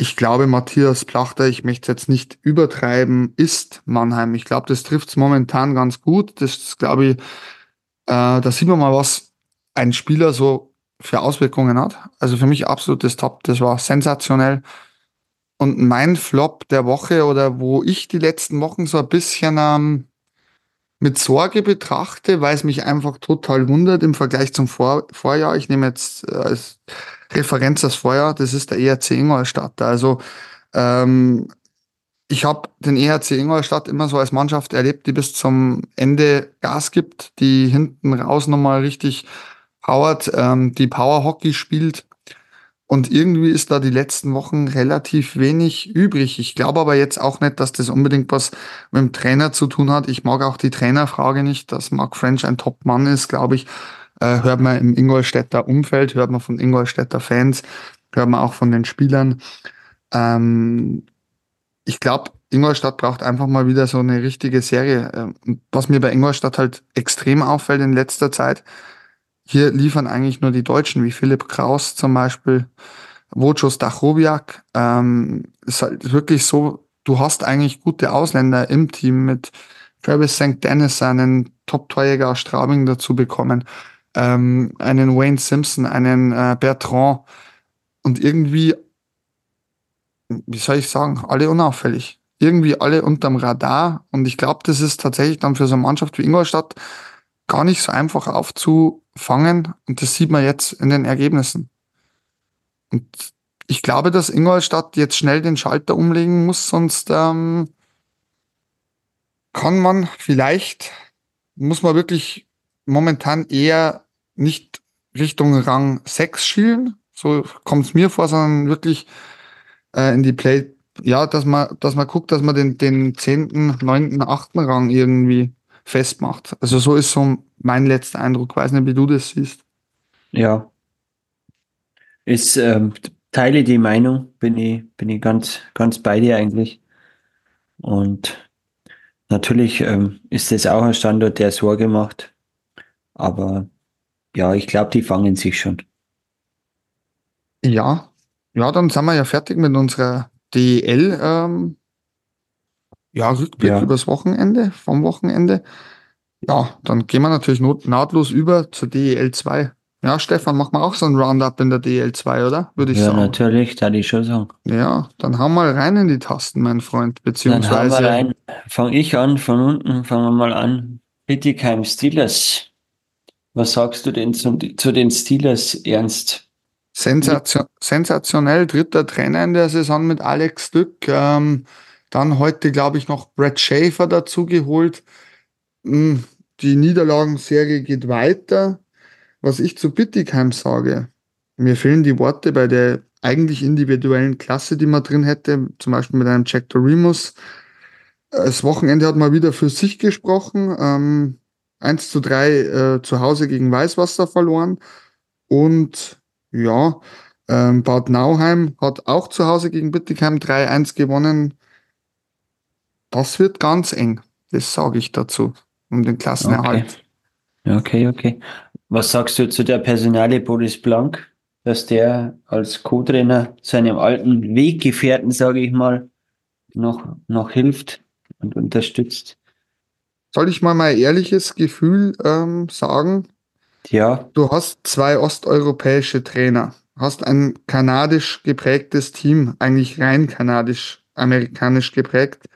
Ich glaube, Matthias Plachter, ich möchte es jetzt nicht übertreiben, ist Mannheim. Ich glaube, das trifft es momentan ganz gut. Das glaube ich, äh, da sieht man mal, was ein Spieler so für Auswirkungen hat. Also für mich absolutes Top. Das war sensationell. Und mein Flop der Woche oder wo ich die letzten Wochen so ein bisschen ähm, mit Sorge betrachte, weil es mich einfach total wundert im Vergleich zum Vor Vorjahr. Ich nehme jetzt äh, als Referenz das Vorjahr, das ist der ERC Ingolstadt. Also ähm, ich habe den ERC Ingolstadt immer so als Mannschaft erlebt, die bis zum Ende Gas gibt, die hinten raus nochmal richtig powert, ähm, die Power Hockey spielt. Und irgendwie ist da die letzten Wochen relativ wenig übrig. Ich glaube aber jetzt auch nicht, dass das unbedingt was mit dem Trainer zu tun hat. Ich mag auch die Trainerfrage nicht, dass Mark French ein Top-Mann ist, glaube ich. Äh, hört man im Ingolstädter Umfeld, hört man von Ingolstädter Fans, hört man auch von den Spielern. Ähm, ich glaube, Ingolstadt braucht einfach mal wieder so eine richtige Serie. Ähm, Was mir bei Ingolstadt halt extrem auffällt in letzter Zeit, hier liefern eigentlich nur die Deutschen, wie Philipp Kraus zum Beispiel, Vojo Stachowiak. Ähm, ist halt wirklich so, du hast eigentlich gute Ausländer im Team mit Travis St. Dennis, einen Top-Torjäger aus Straubing dazu bekommen, ähm, einen Wayne Simpson, einen äh, Bertrand und irgendwie, wie soll ich sagen, alle unauffällig. Irgendwie alle unterm Radar und ich glaube, das ist tatsächlich dann für so eine Mannschaft wie Ingolstadt gar nicht so einfach aufzufangen und das sieht man jetzt in den Ergebnissen. Und ich glaube, dass Ingolstadt jetzt schnell den Schalter umlegen muss, sonst ähm, kann man vielleicht, muss man wirklich momentan eher nicht Richtung Rang 6 schielen, so kommt es mir vor, sondern wirklich äh, in die Play, ja, dass man, dass man guckt, dass man den, den 10., 9., 8. Rang irgendwie festmacht. Also so ist so mein letzter Eindruck. Weiß nicht, wie du das siehst. Ja, ist, ähm, teile die Meinung, bin ich, bin ich ganz, ganz bei dir eigentlich. Und natürlich ähm, ist das auch ein Standort, der Sorge macht. Aber ja, ich glaube, die fangen sich schon. Ja, ja, dann sind wir ja fertig mit unserer DEL, ähm, ja, Rückblick Ja. übers Wochenende, vom Wochenende. Ja, dann gehen wir natürlich nahtlos über zur DEL 2. Ja, Stefan, machen wir auch so ein Roundup in der DEL 2, oder? Würde ich Ja, sagen. natürlich, da ich schon sagen. Ja, dann hau mal rein in die Tasten, mein Freund, Dann hauen beziehungsweise wir rein. Fange ich an, von unten, fangen wir mal an. Bittigheim Steelers. Was sagst du denn zu, zu den Steelers, Ernst? Sensation, sensationell, dritter Trainer in der Saison mit Alex Stück. Ähm, dann heute, glaube ich, noch Brad Schaefer dazu geholt. Mm, Die Niederlagenserie geht weiter. Was ich zu Bittigheim sage, mir fehlen die Worte bei der eigentlich individuellen Klasse, die man drin hätte, zum Beispiel mit einem Jack Dorimus. Das Wochenende hat mal wieder für sich gesprochen. Ähm, 1 zu 3 äh, zu Hause gegen Weißwasser verloren. Und ja, ähm, Bad Nauheim hat auch zu Hause gegen Bittigheim 3-1 gewonnen. Das wird ganz eng. Das sage ich dazu, um den Klassenerhalt. Okay, okay. okay. Was sagst du zu der Personale Boris Blank, dass der als Co-Trainer seinem alten Weggefährten, sage ich mal, noch, noch hilft und unterstützt? Soll ich mal mein ehrliches Gefühl ähm, sagen? Ja. Du hast zwei osteuropäische Trainer, hast ein kanadisch geprägtes Team, eigentlich rein kanadisch-amerikanisch geprägt.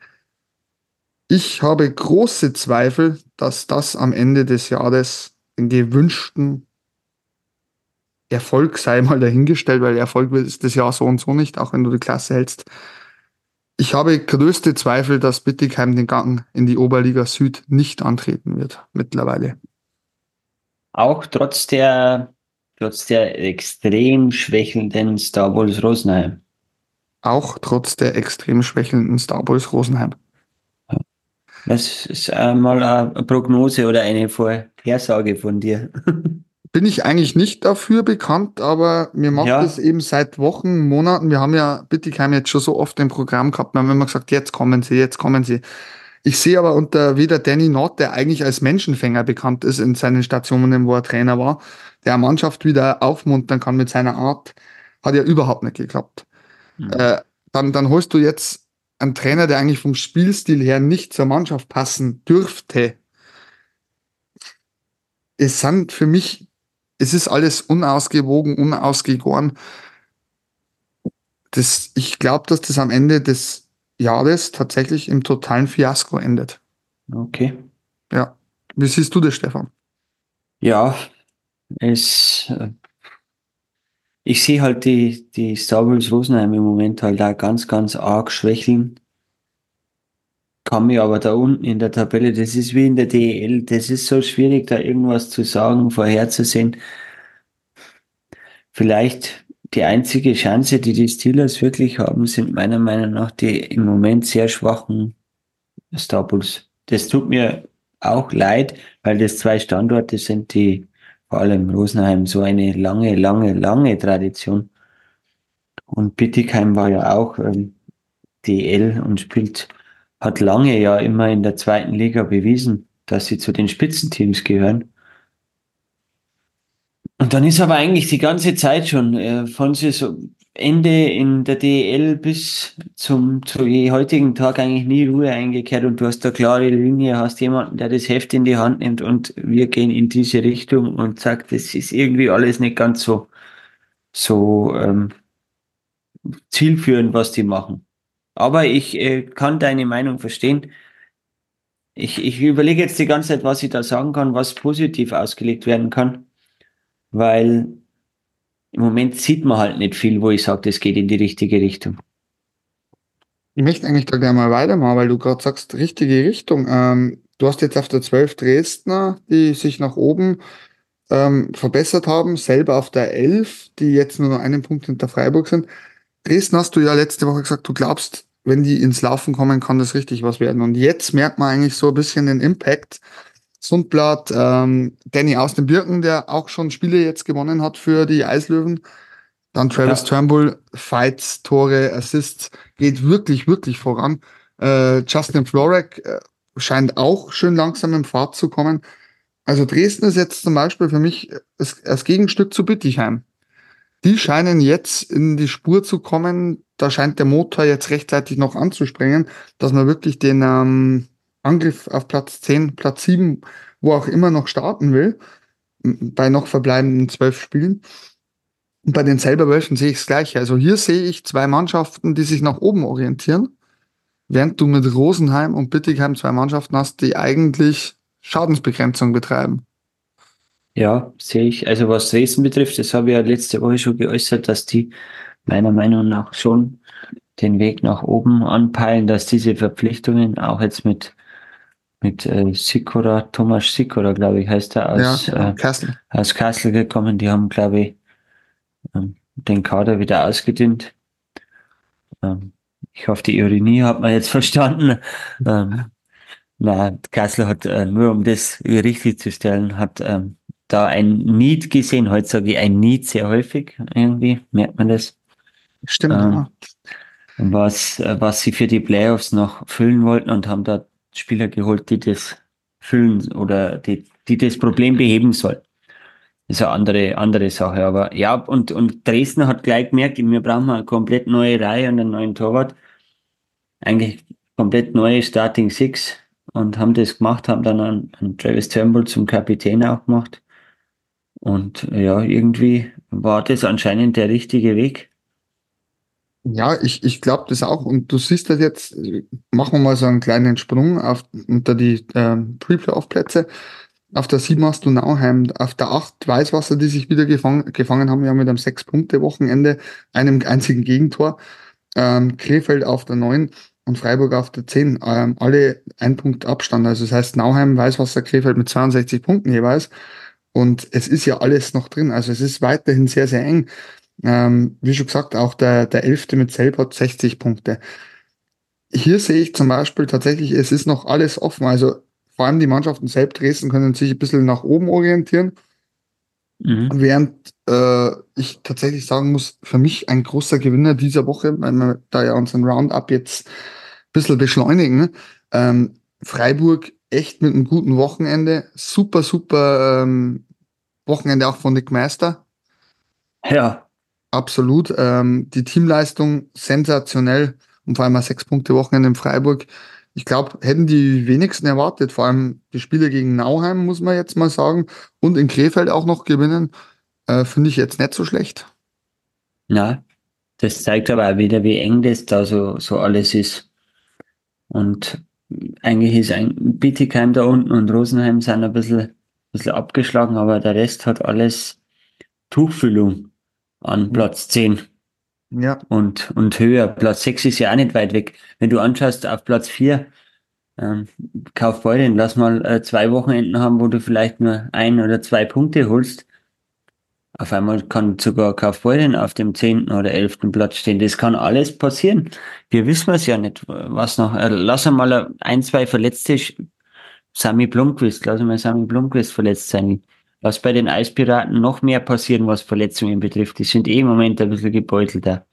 Ich habe große Zweifel, dass das am Ende des Jahres den gewünschten Erfolg sei mal dahingestellt, weil Erfolg ist das Jahr so und so nicht, auch wenn du die Klasse hältst. Ich habe größte Zweifel, dass Bittigheim den Gang in die Oberliga Süd nicht antreten wird mittlerweile. Auch trotz der, trotz der extrem schwächelnden Star Wars Rosenheim. Auch trotz der extrem schwächelnden Star Wars Rosenheim. Das ist einmal eine Prognose oder eine Vorhersage von dir. Bin ich eigentlich nicht dafür bekannt, aber mir macht Ja. es eben seit Wochen, Monaten. Wir haben ja Bittigheim jetzt schon so oft im Programm gehabt. Wir haben immer gesagt, jetzt kommen sie, jetzt kommen sie. Ich sehe aber unter wieder Danny Nord, der eigentlich als Menschenfänger bekannt ist in seinen Stationen, wo er Trainer war, der eine Mannschaft wieder aufmuntern kann mit seiner Art, hat ja überhaupt nicht geklappt. Mhm. Äh, dann, dann holst du jetzt einen Trainer, der eigentlich vom Spielstil her nicht zur Mannschaft passen dürfte. Es sind für mich, es ist alles unausgewogen, unausgegoren. Das, ich glaube, dass das am Ende des Jahres tatsächlich im totalen Fiasko endet. Okay. Ja. Wie siehst du das, Stefan? Ja, es, ich sehe halt die, die Star Wars Rosenheim im Moment halt auch ganz, ganz arg schwächeln. Kann mir aber da unten in der Tabelle, das ist wie in der DEL, das ist so schwierig, da irgendwas zu sagen, vorherzusehen. Vielleicht die einzige Chance, die die Steelers wirklich haben, sind meiner Meinung nach die im Moment sehr schwachen Star Bulls. Das tut mir auch leid, weil das zwei Standorte sind, die vor allem Rosenheim so eine lange, lange, lange Tradition. Und Bittigheim war ja auch ähm, DL und spielt, hat lange ja immer in der zweiten Liga bewiesen, dass sie zu den Spitzenteams gehören. Und dann ist aber eigentlich die ganze Zeit schon äh, von Ende in der DEL bis zum zu je heutigen Tag eigentlich nie Ruhe eingekehrt und du hast eine klare Linie, hast jemanden, der das Heft in die Hand nimmt und wir gehen in diese Richtung und sagt, das ist irgendwie alles nicht ganz so so ähm, zielführend, was die machen. Aber ich äh, kann deine Meinung verstehen. Ich, ich überlege jetzt die ganze Zeit, was ich da sagen kann, was positiv ausgelegt werden kann, weil im Moment sieht man halt nicht viel, wo ich sage, das geht in die richtige Richtung. Ich möchte eigentlich da gleich mal weitermachen, weil du gerade sagst, richtige Richtung. Ähm, du hast jetzt auf der 12 Dresdner, die sich nach oben ähm, verbessert haben, selber auf der 11, die jetzt nur noch einen Punkt hinter Freiburg sind. Dresden hast du ja letzte Woche gesagt, du glaubst, wenn die ins Laufen kommen, kann das richtig was werden. Und jetzt merkt man eigentlich so ein bisschen den Impact. Sundblatt, ähm, Danny aus den Birken, der auch schon Spiele jetzt gewonnen hat für die Eislöwen. Dann Travis Ja. Turnbull, Fights, Tore, Assists, geht wirklich, wirklich voran. Äh, Justin Florek äh, scheint auch schön langsam im Fahrt zu kommen. Also Dresden ist jetzt zum Beispiel für mich das, das Gegenstück zu Bittigheim. Die scheinen jetzt in die Spur zu kommen. Da scheint der Motor jetzt rechtzeitig noch anzuspringen, dass man wirklich den ähm, Angriff auf Platz 10, Platz 7, wo auch immer noch starten will, bei noch verbleibenden zwölf Spielen. Und bei den selber Wölfen sehe ich das Gleiche. Also hier sehe ich zwei Mannschaften, die sich nach oben orientieren, während du mit Rosenheim und Bittigheim zwei Mannschaften hast, die eigentlich Schadensbegrenzung betreiben. Ja, sehe ich. Also was Dresden betrifft, das habe ich ja letzte Woche schon geäußert, dass die meiner Meinung nach schon den Weg nach oben anpeilen, dass diese Verpflichtungen auch jetzt mit mit äh, Sikora, Thomas Sikora, glaube ich, heißt er, aus, ja, genau. äh, Kassel. aus Kassel gekommen. Die haben, glaube ich, ähm, den Kader wieder ausgedünnt. Ähm, ich hoffe, die Ironie hat man jetzt verstanden. Ähm, na, Kassel hat, äh, nur um das richtig zu stellen, hat ähm, da ein Need gesehen. Heute sage ich ein Need sehr häufig irgendwie, merkt man das. Stimmt, Ähm, was, was sie für die Playoffs noch füllen wollten und haben da Spieler geholt, die das füllen oder die, die das Problem beheben sollen. ist eine andere, andere Sache. Aber ja, und, und Dresden hat gleich gemerkt, wir brauchen eine komplett neue Reihe und einen neuen Torwart. Eigentlich komplett neue Starting Six und haben das gemacht, haben dann einen, einen Travis Turnbull zum Kapitän auch gemacht. Und ja, irgendwie war das anscheinend der richtige Weg. Ja, ich, ich glaube das auch. Und du siehst das jetzt, machen wir mal so einen kleinen Sprung auf, unter die ähm, Pre-Playoff-Plätze. Auf der 7 hast du Nauheim, auf der 8 Weißwasser, die sich wieder gefangen, gefangen haben, ja mit einem 6-Punkte-Wochenende, einem einzigen Gegentor. Ähm, Krefeld auf der 9 und Freiburg auf der 10. Ähm, alle ein Punkt Abstand. Also das heißt Nauheim, Weißwasser, Krefeld mit 62 Punkten jeweils. Und es ist ja alles noch drin. Also es ist weiterhin sehr, sehr eng. Ähm, wie schon gesagt, auch der, der Elfte mit Selb hat 60 Punkte. Hier sehe ich zum Beispiel tatsächlich, es ist noch alles offen. Also vor allem die Mannschaften selbst Dresden können sich ein bisschen nach oben orientieren. Mhm. Während äh, ich tatsächlich sagen muss, für mich ein großer Gewinner dieser Woche, weil wir da ja unseren Roundup jetzt ein bisschen beschleunigen, ähm, Freiburg echt mit einem guten Wochenende. Super, super ähm, Wochenende auch von Nick Meister. Ja. Absolut. Ähm, die Teamleistung sensationell und vor allem ein sechs Punkte Wochenende in Freiburg. Ich glaube, hätten die wenigsten erwartet, vor allem die Spiele gegen Nauheim, muss man jetzt mal sagen, und in Krefeld auch noch gewinnen, äh, finde ich jetzt nicht so schlecht. Ja, das zeigt aber auch wieder, wie eng das da so, so alles ist. Und eigentlich ist ein Bietigheim da unten und Rosenheim sind ein bisschen, ein bisschen abgeschlagen, aber der Rest hat alles Tuchfüllung an Platz 10. Ja. Und, und höher. Platz 6 ist ja auch nicht weit weg. Wenn du anschaust, auf Platz 4, ähm, Kaufbeuren, lass mal äh, zwei Wochenenden haben, wo du vielleicht nur ein oder zwei Punkte holst. Auf einmal kann sogar Kaufbeuren auf dem zehnten oder elften Platz stehen. Das kann alles passieren. Wir wissen es ja nicht, was noch. Äh, lass mal ein, zwei Verletzte, Sami Blomqvist, lass mal Sami Blomqvist verletzt sein. Lass bei den Eispiraten noch mehr passieren, was Verletzungen betrifft. Die sind eh im Moment ein bisschen gebeutelter.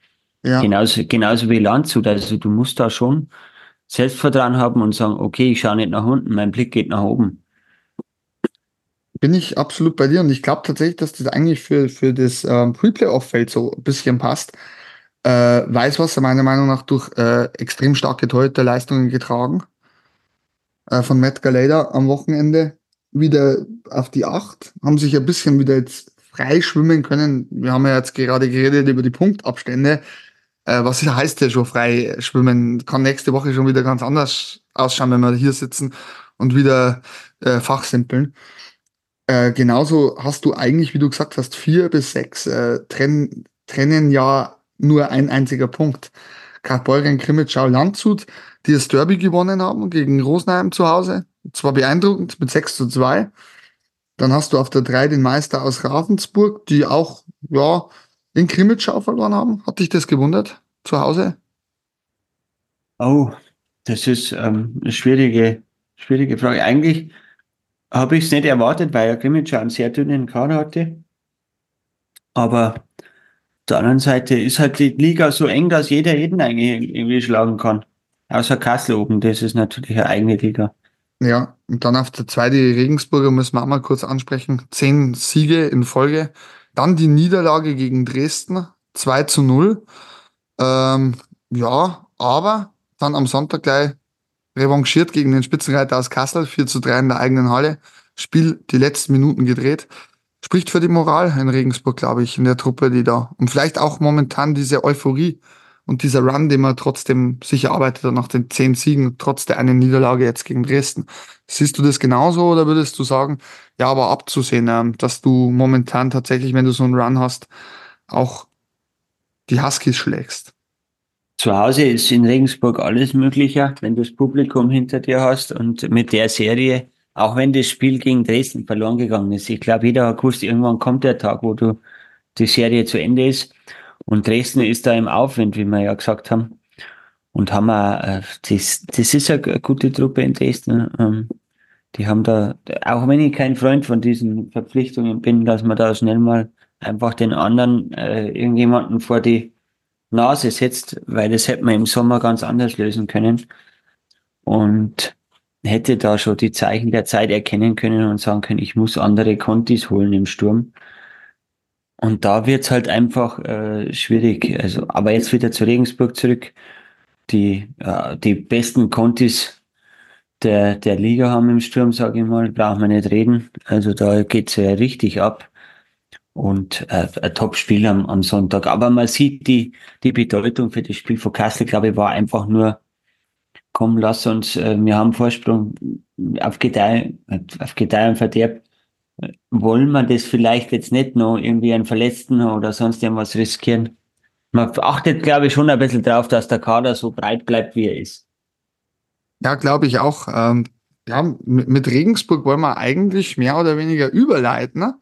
Ja. Genauso, genauso wie Landshut. Also du musst da schon Selbstvertrauen haben und sagen, okay, ich schaue nicht nach unten, mein Blick geht nach oben. Bin ich absolut bei dir und ich glaube tatsächlich, dass das eigentlich für, für das ähm, Pre-Playoff-Feld so ein bisschen passt. Äh, Weißwasser meiner Meinung nach durch äh, extrem starke Torhüterleistungen getragen. Äh, von Matt Galeda am Wochenende wieder auf die Acht, haben sich ein bisschen wieder jetzt frei schwimmen können. Wir haben ja jetzt gerade geredet über die Punktabstände. Äh, was heißt ja schon frei schwimmen? Kann nächste Woche schon wieder ganz anders ausschauen, wenn wir hier sitzen und wieder äh, fachsimpeln. Äh, genauso hast du eigentlich, wie du gesagt hast, vier bis sechs äh, trennen, trennen ja nur ein einziger Punkt. Kaufbeuren, Krimitschau, Landshut, die das Derby gewonnen haben gegen Rosenheim zu Hause. Zwar beeindruckend mit 6 zu 2. Dann hast du auf der 3 den Meister aus Ravensburg, die auch, ja, in Krimitschau verloren haben. Hat dich das gewundert zu Hause? Oh, das ist ähm, eine schwierige, schwierige Frage. Eigentlich habe ich es nicht erwartet, weil ja Krimitschau einen sehr dünnen Kader hatte. Aber auf der anderen Seite ist halt die Liga so eng, dass jeder jeden eigentlich irgendwie schlagen kann. Außer Kassel oben, das ist natürlich eine eigene Liga. Ja, und dann auf der zweite Regensburger müssen wir auch mal kurz ansprechen. Zehn Siege in Folge. Dann die Niederlage gegen Dresden, 2 zu 0. Ähm, ja, aber dann am Sonntag gleich revanchiert gegen den Spitzenreiter aus Kassel, 4 zu 3 in der eigenen Halle. Spiel die letzten Minuten gedreht. Spricht für die Moral in Regensburg, glaube ich, in der Truppe, die da. Und vielleicht auch momentan diese Euphorie, und dieser Run, den man trotzdem sich erarbeitet hat nach den zehn Siegen, trotz der einen Niederlage jetzt gegen Dresden. Siehst du das genauso oder würdest du sagen, ja, aber abzusehen, ähm, dass du momentan tatsächlich, wenn du so einen Run hast, auch die Huskies schlägst? Zu Hause ist in Regensburg alles möglicher, wenn du das Publikum hinter dir hast und mit der Serie, auch wenn das Spiel gegen Dresden verloren gegangen ist. Ich glaube, jeder hat gewusst, irgendwann kommt der Tag, wo du die Serie zu Ende ist. Und Dresden ist da im Aufwind, wie wir ja gesagt haben. Und haben auch, äh, das, das ist eine gute Truppe in Dresden. Ähm, die haben da, auch wenn ich kein Freund von diesen Verpflichtungen bin, dass man da schnell mal einfach den anderen äh, irgendjemanden vor die Nase setzt, weil das hätte man im Sommer ganz anders lösen können. Und hätte da schon die Zeichen der Zeit erkennen können und sagen können, ich muss andere Kontis holen im Sturm. Und da wird's halt einfach äh, schwierig. Also, aber jetzt wieder zu Regensburg zurück. Die, äh, die besten Kontis der, der Liga haben im Sturm, sage ich mal, brauchen wir nicht reden. Also da geht's ja richtig ab. Und äh, ein Top-Spiel am, am Sonntag. Aber man sieht die, die Bedeutung für das Spiel von Kassel, glaube ich, war einfach nur, komm, lass uns, äh, wir haben Vorsprung auf Gedeih, auf Gedeih und Verderb. Wollen wir das vielleicht jetzt nicht noch irgendwie einen Verletzten oder sonst irgendwas riskieren? Man achtet, glaube ich, schon ein bisschen drauf, dass der Kader so breit bleibt, wie er ist. Ja, glaube ich auch. Ähm, ja, mit, mit Regensburg wollen wir eigentlich mehr oder weniger überleiten. Ne?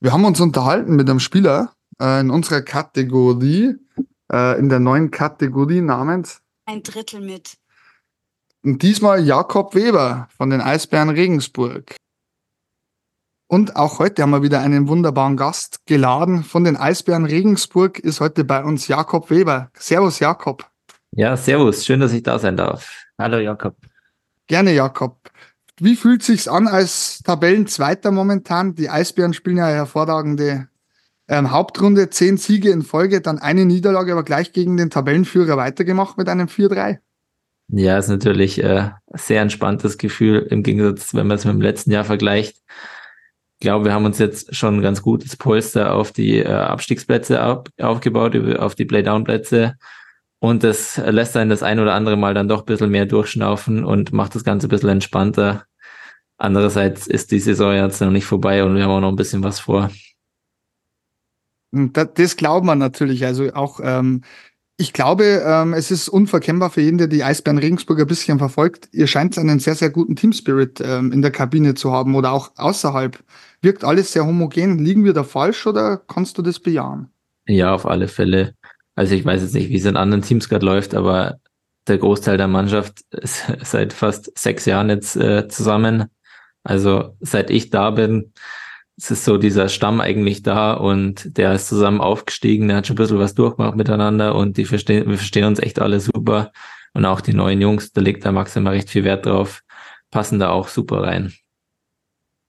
Wir haben uns unterhalten mit einem Spieler äh, in unserer Kategorie, äh, in der neuen Kategorie namens Ein Drittel mit. Und diesmal Jakob Weber von den Eisbären Regensburg. Und auch heute haben wir wieder einen wunderbaren Gast geladen. Von den Eisbären Regensburg ist heute bei uns Jakob Weber. Servus, Jakob. Ja, servus. Schön, dass ich da sein darf. Hallo, Jakob. Gerne, Jakob. Wie fühlt sich's an als Tabellenzweiter momentan? Die Eisbären spielen ja eine hervorragende ähm, Hauptrunde, zehn Siege in Folge, dann eine Niederlage, aber gleich gegen den Tabellenführer weitergemacht mit einem 4-3. Ja, ist natürlich äh, sehr entspanntes Gefühl im Gegensatz, wenn man es mit dem letzten Jahr vergleicht. Ich glaube, wir haben uns jetzt schon ein ganz gutes Polster auf die äh, Abstiegsplätze ab, aufgebaut, auf die Playdown-Plätze. Und das lässt einen das ein oder andere Mal dann doch ein bisschen mehr durchschnaufen und macht das Ganze ein bisschen entspannter. Andererseits ist die Saison jetzt noch nicht vorbei und wir haben auch noch ein bisschen was vor. Das, das glaubt man natürlich. Also auch ähm, ich glaube, ähm, es ist unverkennbar für jeden, der die Eisbären Regensburg ein bisschen verfolgt. Ihr scheint einen sehr, sehr guten Teamspirit ähm, in der Kabine zu haben oder auch außerhalb. Wirkt alles sehr homogen. Liegen wir da falsch oder kannst du das bejahen? Ja, auf alle Fälle. Also ich weiß jetzt nicht, wie es in anderen Teams gerade läuft, aber der Großteil der Mannschaft ist seit fast sechs Jahren jetzt äh, zusammen. Also seit ich da bin, es ist so dieser Stamm eigentlich da und der ist zusammen aufgestiegen, der hat schon ein bisschen was durchgemacht miteinander und die verstehen, wir verstehen uns echt alle super. Und auch die neuen Jungs, da legt der Max immer recht viel Wert drauf, passen da auch super rein.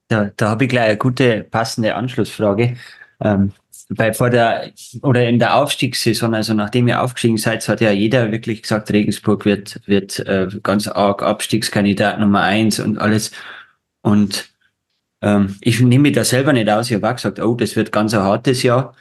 Da, da habe ich gleich eine gute, passende Anschlussfrage. Ähm, bei vor der oder in der Aufstiegssaison, also nachdem ihr aufgestiegen seid, hat ja jeder wirklich gesagt, Regensburg wird, wird äh, ganz arg Abstiegskandidat Nummer eins und alles. Und ähm, ich nehme mich da selber nicht aus. Ich habe auch gesagt, oh, das wird ganz ein hartes Jahr.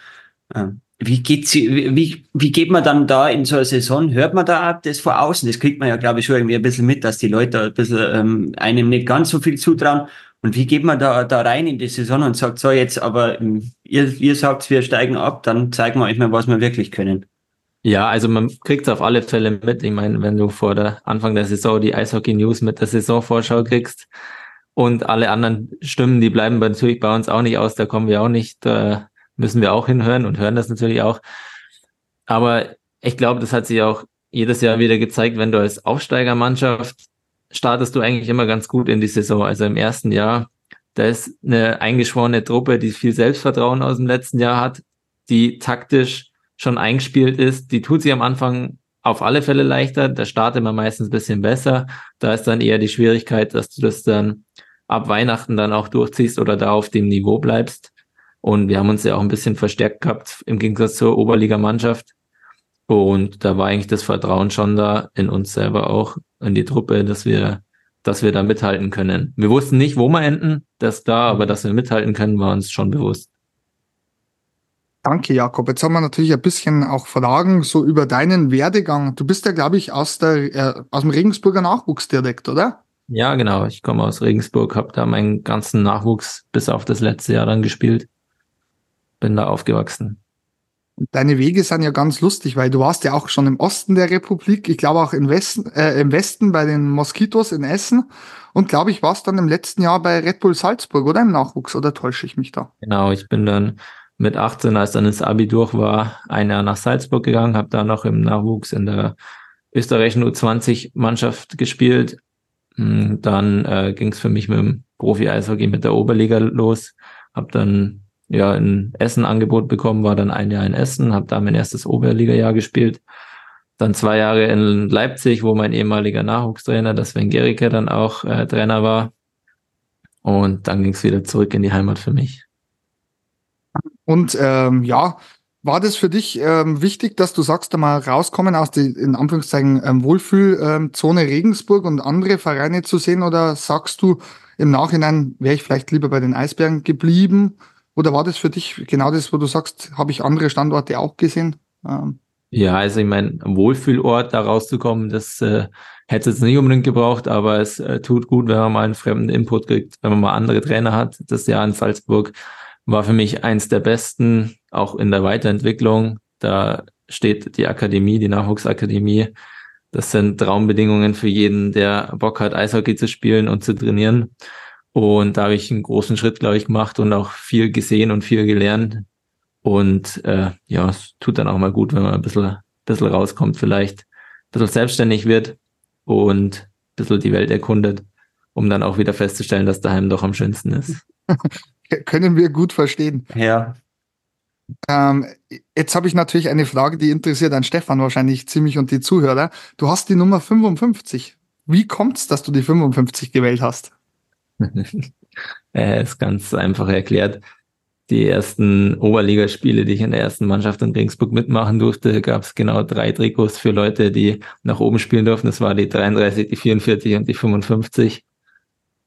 Ähm, wie geht's, wie, wie geht man dann da in so einer Saison? Hört man da auch das von außen? Das kriegt man ja, glaube ich, schon irgendwie ein bisschen mit, dass die Leute ein bisschen ähm, einem nicht ganz so viel zutrauen. Und wie geht man da, da rein in die Saison und sagt, so jetzt, aber ähm, ihr, ihr sagt, wir steigen ab, dann zeigen wir euch mal, was wir wirklich können. Ja, also man kriegt es auf alle Fälle mit. Ich meine, wenn du vor der Anfang der Saison die Eishockey News mit der Saisonvorschau kriegst, und alle anderen Stimmen, die bleiben natürlich bei uns auch nicht aus, da kommen wir auch nicht, da müssen wir auch hinhören und hören das natürlich auch. Aber ich glaube, das hat sich auch jedes Jahr wieder gezeigt, wenn du als Aufsteigermannschaft startest du eigentlich immer ganz gut in die Saison. Also im ersten Jahr, da ist eine eingeschworene Truppe, die viel Selbstvertrauen aus dem letzten Jahr hat, die taktisch schon eingespielt ist. Die tut sich am Anfang auf alle Fälle leichter. Da startet man meistens ein bisschen besser. Da ist dann eher die Schwierigkeit, dass du das dann ab Weihnachten dann auch durchziehst oder da auf dem Niveau bleibst. Und wir haben uns ja auch ein bisschen verstärkt gehabt im Gegensatz zur Oberligamannschaft. Und da war eigentlich das Vertrauen schon da in uns selber auch, in die Truppe, dass wir, dass wir da mithalten können. Wir wussten nicht, wo wir enden, das da, aber dass wir mithalten können, war uns schon bewusst. Danke, Jakob. Jetzt haben wir natürlich ein bisschen auch Fragen so über deinen Werdegang. Du bist ja, glaube ich, aus, der, äh, aus dem Regensburger Nachwuchs direkt, oder? Ja, genau. Ich komme aus Regensburg, habe da meinen ganzen Nachwuchs bis auf das letzte Jahr dann gespielt. Bin da aufgewachsen. Deine Wege sind ja ganz lustig, weil du warst ja auch schon im Osten der Republik, ich glaube auch im Westen, äh, im Westen bei den Moskitos in Essen und glaube ich warst dann im letzten Jahr bei Red Bull Salzburg oder im Nachwuchs oder täusche ich mich da? Genau, ich bin dann mit 18, als dann das Abi durch war, ein Jahr nach Salzburg gegangen, habe da noch im Nachwuchs in der österreichischen U20-Mannschaft gespielt, hm, dann äh, ging es für mich mit dem Profi-Eishockey mit der Oberliga los. Hab dann ja in Essen Angebot bekommen, war dann ein Jahr in Essen, habe da mein erstes Oberliga-Jahr gespielt. dann zwei Jahre in Leipzig, wo mein ehemaliger Nachwuchstrainer, das Sven Gericke, dann auch äh, Trainer war. Und dann ging es wieder zurück in die Heimat für mich. Und ähm, ja, war das für dich ähm, wichtig, dass du sagst, da mal rauskommen aus der in Anführungszeichen ähm, Wohlfühlzone Regensburg und andere Vereine zu sehen? Oder sagst du im Nachhinein, wäre ich vielleicht lieber bei den Eisbären geblieben? Oder war das für dich genau das, wo du sagst, habe ich andere Standorte auch gesehen? Ähm. Ja, also ich meine, Wohlfühlort da rauszukommen, das äh, hätte es nicht unbedingt gebraucht, aber es äh, tut gut, wenn man mal einen fremden Input kriegt, wenn man mal andere Trainer hat. Das Jahr in Salzburg war für mich eins der besten, auch in der Weiterentwicklung. Da steht die Akademie, die Nachwuchsakademie. Das sind Traumbedingungen für jeden, der Bock hat, Eishockey zu spielen und zu trainieren. Und da habe ich einen großen Schritt, glaube ich, gemacht und auch viel gesehen und viel gelernt. Und äh, ja, es tut dann auch mal gut, wenn man ein bisschen, bisschen rauskommt, vielleicht ein bisschen selbstständig wird und ein bisschen die Welt erkundet, um dann auch wieder festzustellen, dass daheim doch am schönsten ist. Können wir gut verstehen. Ja. Ähm, jetzt habe ich natürlich eine Frage, die interessiert an Stefan wahrscheinlich ziemlich und die Zuhörer. Du hast die Nummer 55. Wie kommt es, dass du die 55 gewählt hast? äh, ist ganz einfach erklärt. Die ersten Oberligaspiele, die ich in der ersten Mannschaft in Regensburg mitmachen durfte, gab es genau drei Trikots für Leute, die nach oben spielen durften. Das war die 33, die 44 und die 55.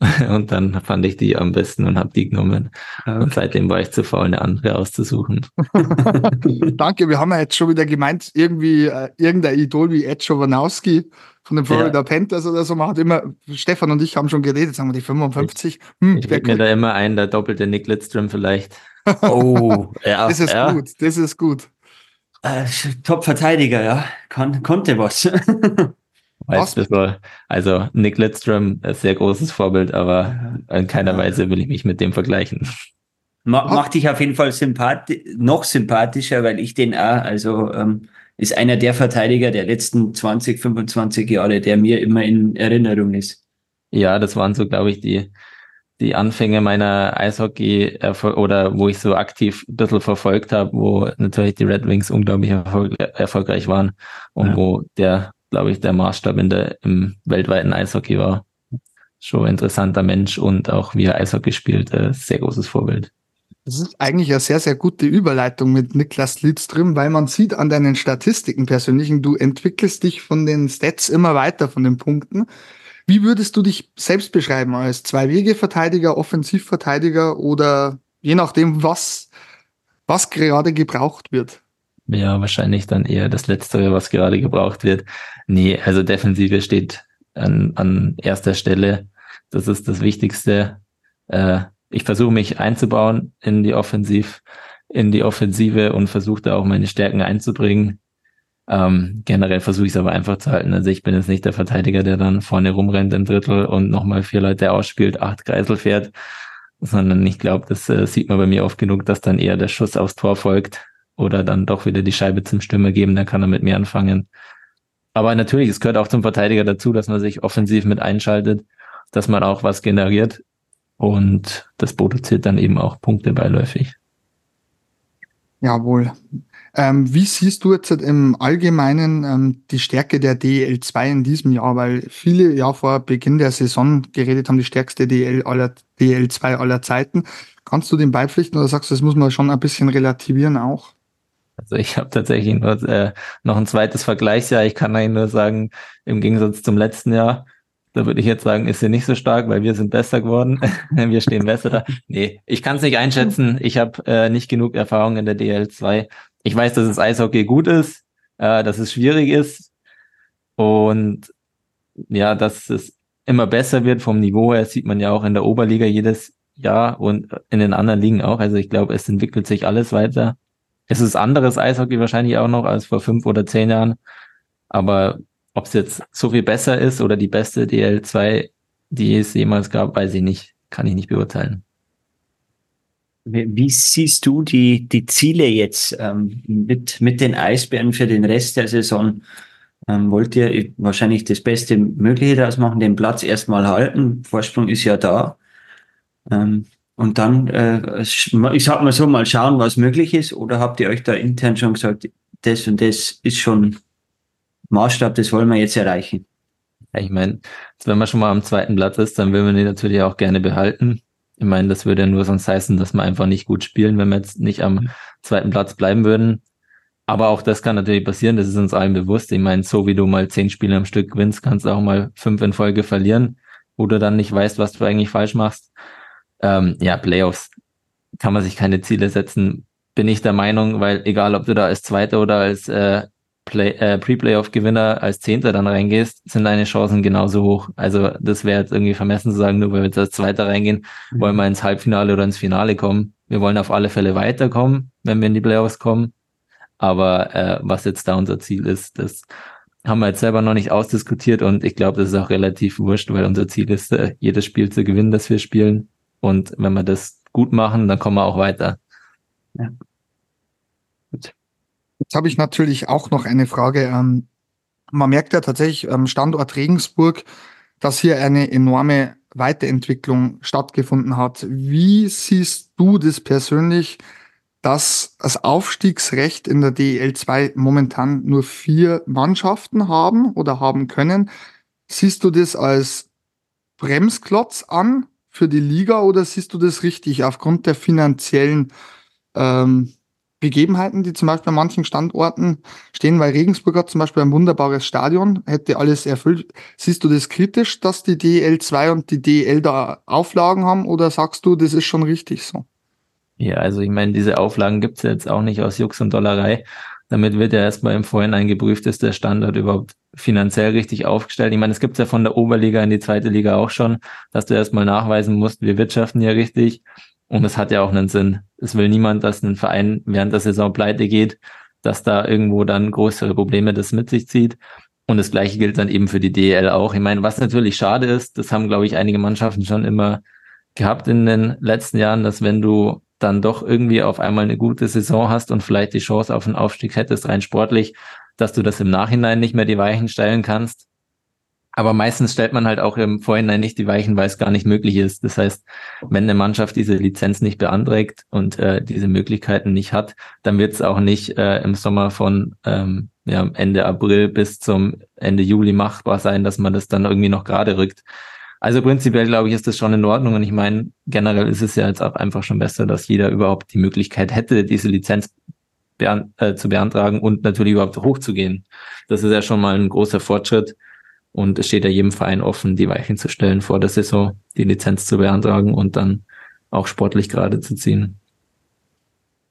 Und dann fand ich die am besten und habe die genommen. Okay. Und seitdem war ich zu faul, eine andere auszusuchen. Danke, wir haben ja jetzt schon wieder gemeint, irgendwie äh, irgendein Idol wie Ed Schovanowski von den Florida ja. Panthers oder so. Man hat immer, Stefan und ich haben schon geredet, sagen wir die 55. Hm, ich mir da immer ein, der doppelte Nick Lidström vielleicht. Oh, ja. Das ist ja. gut, das ist gut. Äh, Top-Verteidiger, ja. Kon konnte was. Weiß bisschen, also Nick Lidström ist sehr großes Vorbild, aber in keiner Weise will ich mich mit dem vergleichen. Macht dich auf jeden Fall sympathi noch sympathischer, weil ich den auch, also ähm, ist einer der Verteidiger der letzten 20, 25 Jahre, der mir immer in Erinnerung ist. Ja, das waren so, glaube ich, die, die Anfänge meiner Eishockey oder wo ich so aktiv ein bisschen verfolgt habe, wo natürlich die Red Wings unglaublich erfolg erfolgreich waren und ja. wo der glaube ich, der Maßstab in der, im weltweiten Eishockey war. Schon interessanter Mensch und auch wie er Eishockey spielt, äh, sehr großes Vorbild. Das ist eigentlich eine sehr, sehr gute Überleitung mit Niklas Lidström, weil man sieht an deinen Statistiken persönlichen, du entwickelst dich von den Stats immer weiter, von den Punkten. Wie würdest du dich selbst beschreiben? Als Zwei-Wege-Verteidiger, Offensivverteidiger oder je nachdem, was, was gerade gebraucht wird? Ja, wahrscheinlich dann eher das Letztere, was gerade gebraucht wird. Nee, also Defensive steht an, an erster Stelle. Das ist das Wichtigste. Äh, ich versuche mich einzubauen in die Offensiv, in die Offensive und versuche da auch meine Stärken einzubringen. Ähm, generell versuche ich es aber einfach zu halten. Also ich bin jetzt nicht der Verteidiger, der dann vorne rumrennt im Drittel und nochmal vier Leute ausspielt, acht Kreisel fährt, sondern ich glaube, das äh, sieht man bei mir oft genug, dass dann eher der Schuss aufs Tor folgt oder dann doch wieder die Scheibe zum Stürmer geben, dann kann er mit mir anfangen. Aber natürlich, es gehört auch zum Verteidiger dazu, dass man sich offensiv mit einschaltet, dass man auch was generiert und das produziert dann eben auch Punkte beiläufig. Jawohl. Ähm, wie siehst du jetzt im Allgemeinen ähm, die Stärke der DL2 in diesem Jahr? Weil viele ja vor Beginn der Saison geredet haben, die stärkste DL aller, DL2 aller Zeiten. Kannst du dem beipflichten oder sagst du, das muss man schon ein bisschen relativieren auch? Also ich habe tatsächlich nur äh, noch ein zweites Vergleichsjahr. Ich kann eigentlich nur sagen, im Gegensatz zum letzten Jahr, da würde ich jetzt sagen, ist sie nicht so stark, weil wir sind besser geworden. wir stehen besser da. Nee, ich kann es nicht einschätzen. Ich habe äh, nicht genug Erfahrung in der DL2. Ich weiß, dass das Eishockey gut ist, äh, dass es schwierig ist und ja, dass es immer besser wird vom Niveau her, sieht man ja auch in der Oberliga jedes Jahr und in den anderen Ligen auch. Also ich glaube, es entwickelt sich alles weiter. Es ist anderes Eishockey wahrscheinlich auch noch als vor fünf oder zehn Jahren. Aber ob es jetzt so viel besser ist oder die beste DL2, die es jemals gab, weiß ich nicht. Kann ich nicht beurteilen. Wie siehst du die, die Ziele jetzt ähm, mit, mit den Eisbären für den Rest der Saison? Ähm, wollt ihr wahrscheinlich das Beste Mögliche daraus machen, den Platz erstmal halten? Vorsprung ist ja da. Ähm, und dann, äh, ich sag mal so, mal schauen, was möglich ist. Oder habt ihr euch da intern schon gesagt, das und das ist schon Maßstab, das wollen wir jetzt erreichen. Ja, ich meine, wenn man schon mal am zweiten Platz ist, dann will man den natürlich auch gerne behalten. Ich meine, das würde ja nur sonst heißen, dass wir einfach nicht gut spielen, wenn wir jetzt nicht am zweiten Platz bleiben würden. Aber auch das kann natürlich passieren, das ist uns allen bewusst. Ich meine, so wie du mal zehn Spiele am Stück gewinnst, kannst du auch mal fünf in Folge verlieren, wo du dann nicht weißt, was du eigentlich falsch machst. Ähm, ja, Playoffs kann man sich keine Ziele setzen, bin ich der Meinung, weil egal, ob du da als Zweiter oder als äh, äh, Pre-Playoff-Gewinner als Zehnter dann reingehst, sind deine Chancen genauso hoch. Also das wäre jetzt irgendwie vermessen zu sagen, nur weil wir jetzt als Zweiter reingehen, mhm. wollen wir ins Halbfinale oder ins Finale kommen. Wir wollen auf alle Fälle weiterkommen, wenn wir in die Playoffs kommen. Aber äh, was jetzt da unser Ziel ist, das haben wir jetzt selber noch nicht ausdiskutiert und ich glaube, das ist auch relativ wurscht, weil unser Ziel ist, äh, jedes Spiel zu gewinnen, das wir spielen. Und wenn wir das gut machen, dann kommen wir auch weiter. Ja. Gut. Jetzt habe ich natürlich auch noch eine Frage. Ähm, man merkt ja tatsächlich am Standort Regensburg, dass hier eine enorme Weiterentwicklung stattgefunden hat. Wie siehst du das persönlich, dass das Aufstiegsrecht in der DEL 2 momentan nur vier Mannschaften haben oder haben können? Siehst du das als Bremsklotz an für die Liga oder siehst du das richtig aufgrund der finanziellen ähm, Begebenheiten, die zum Beispiel an manchen Standorten stehen, weil Regensburg hat zum Beispiel ein wunderbares Stadion, hätte alles erfüllt. Siehst du das kritisch, dass die DL2 und die DL da Auflagen haben oder sagst du, das ist schon richtig so? Ja, also ich meine, diese Auflagen gibt's jetzt auch nicht aus Jux und Dollerei. Damit wird ja erstmal im Vorhinein geprüft, ist der Standort überhaupt finanziell richtig aufgestellt. Ich meine, es gibt's ja von der Oberliga in die zweite Liga auch schon, dass du erstmal nachweisen musst, wir wirtschaften ja richtig. Und es hat ja auch einen Sinn. Es will niemand, dass ein Verein während der Saison pleite geht, dass da irgendwo dann größere Probleme das mit sich zieht. Und das gleiche gilt dann eben für die DEL auch. Ich meine, was natürlich schade ist, das haben, glaube ich, einige Mannschaften schon immer gehabt in den letzten Jahren, dass wenn du dann doch irgendwie auf einmal eine gute Saison hast und vielleicht die Chance auf einen Aufstieg hättest, rein sportlich, dass du das im Nachhinein nicht mehr die Weichen stellen kannst. Aber meistens stellt man halt auch im Vorhinein nicht die Weichen, weil es gar nicht möglich ist. Das heißt, wenn eine Mannschaft diese Lizenz nicht beantragt und äh, diese Möglichkeiten nicht hat, dann wird es auch nicht äh, im Sommer von ähm, ja, Ende April bis zum Ende Juli machbar sein, dass man das dann irgendwie noch gerade rückt. Also prinzipiell glaube ich, ist das schon in Ordnung. Und ich meine, generell ist es ja jetzt auch einfach schon besser, dass jeder überhaupt die Möglichkeit hätte, diese Lizenz beant äh, zu beantragen und natürlich überhaupt hochzugehen. Das ist ja schon mal ein großer Fortschritt. Und es steht ja jedem Verein offen, die Weichen zu stellen vor der Saison, die Lizenz zu beantragen und dann auch sportlich gerade zu ziehen.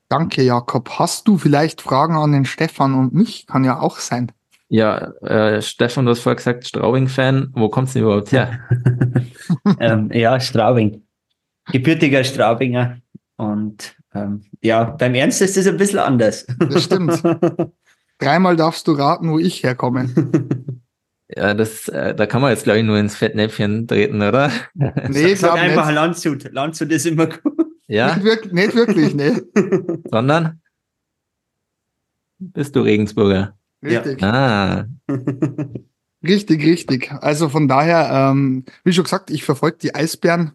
Danke, Jakob. Hast du vielleicht Fragen an den Stefan und mich? Kann ja auch sein. Ja, äh, Stefan, du hast vorher gesagt, Straubing-Fan. Wo kommst du überhaupt her? ähm, ja, Straubing. Gebürtiger Straubinger. Und ähm, ja, beim Ernst ist es ein bisschen anders. Das stimmt. Dreimal darfst du raten, wo ich herkomme. Ja, das, äh, da kann man jetzt, glaube ich, nur ins Fettnäpfchen treten, oder? Nee, sag, sag einfach nicht. Landshut. Landshut ist immer gut. Ja? Nicht, wirklich, nicht wirklich, ne. Sondern? Bist du Regensburger? Richtig. Ja. Ah. richtig, richtig. Also von daher, ähm, wie schon gesagt, ich verfolge die Eisbären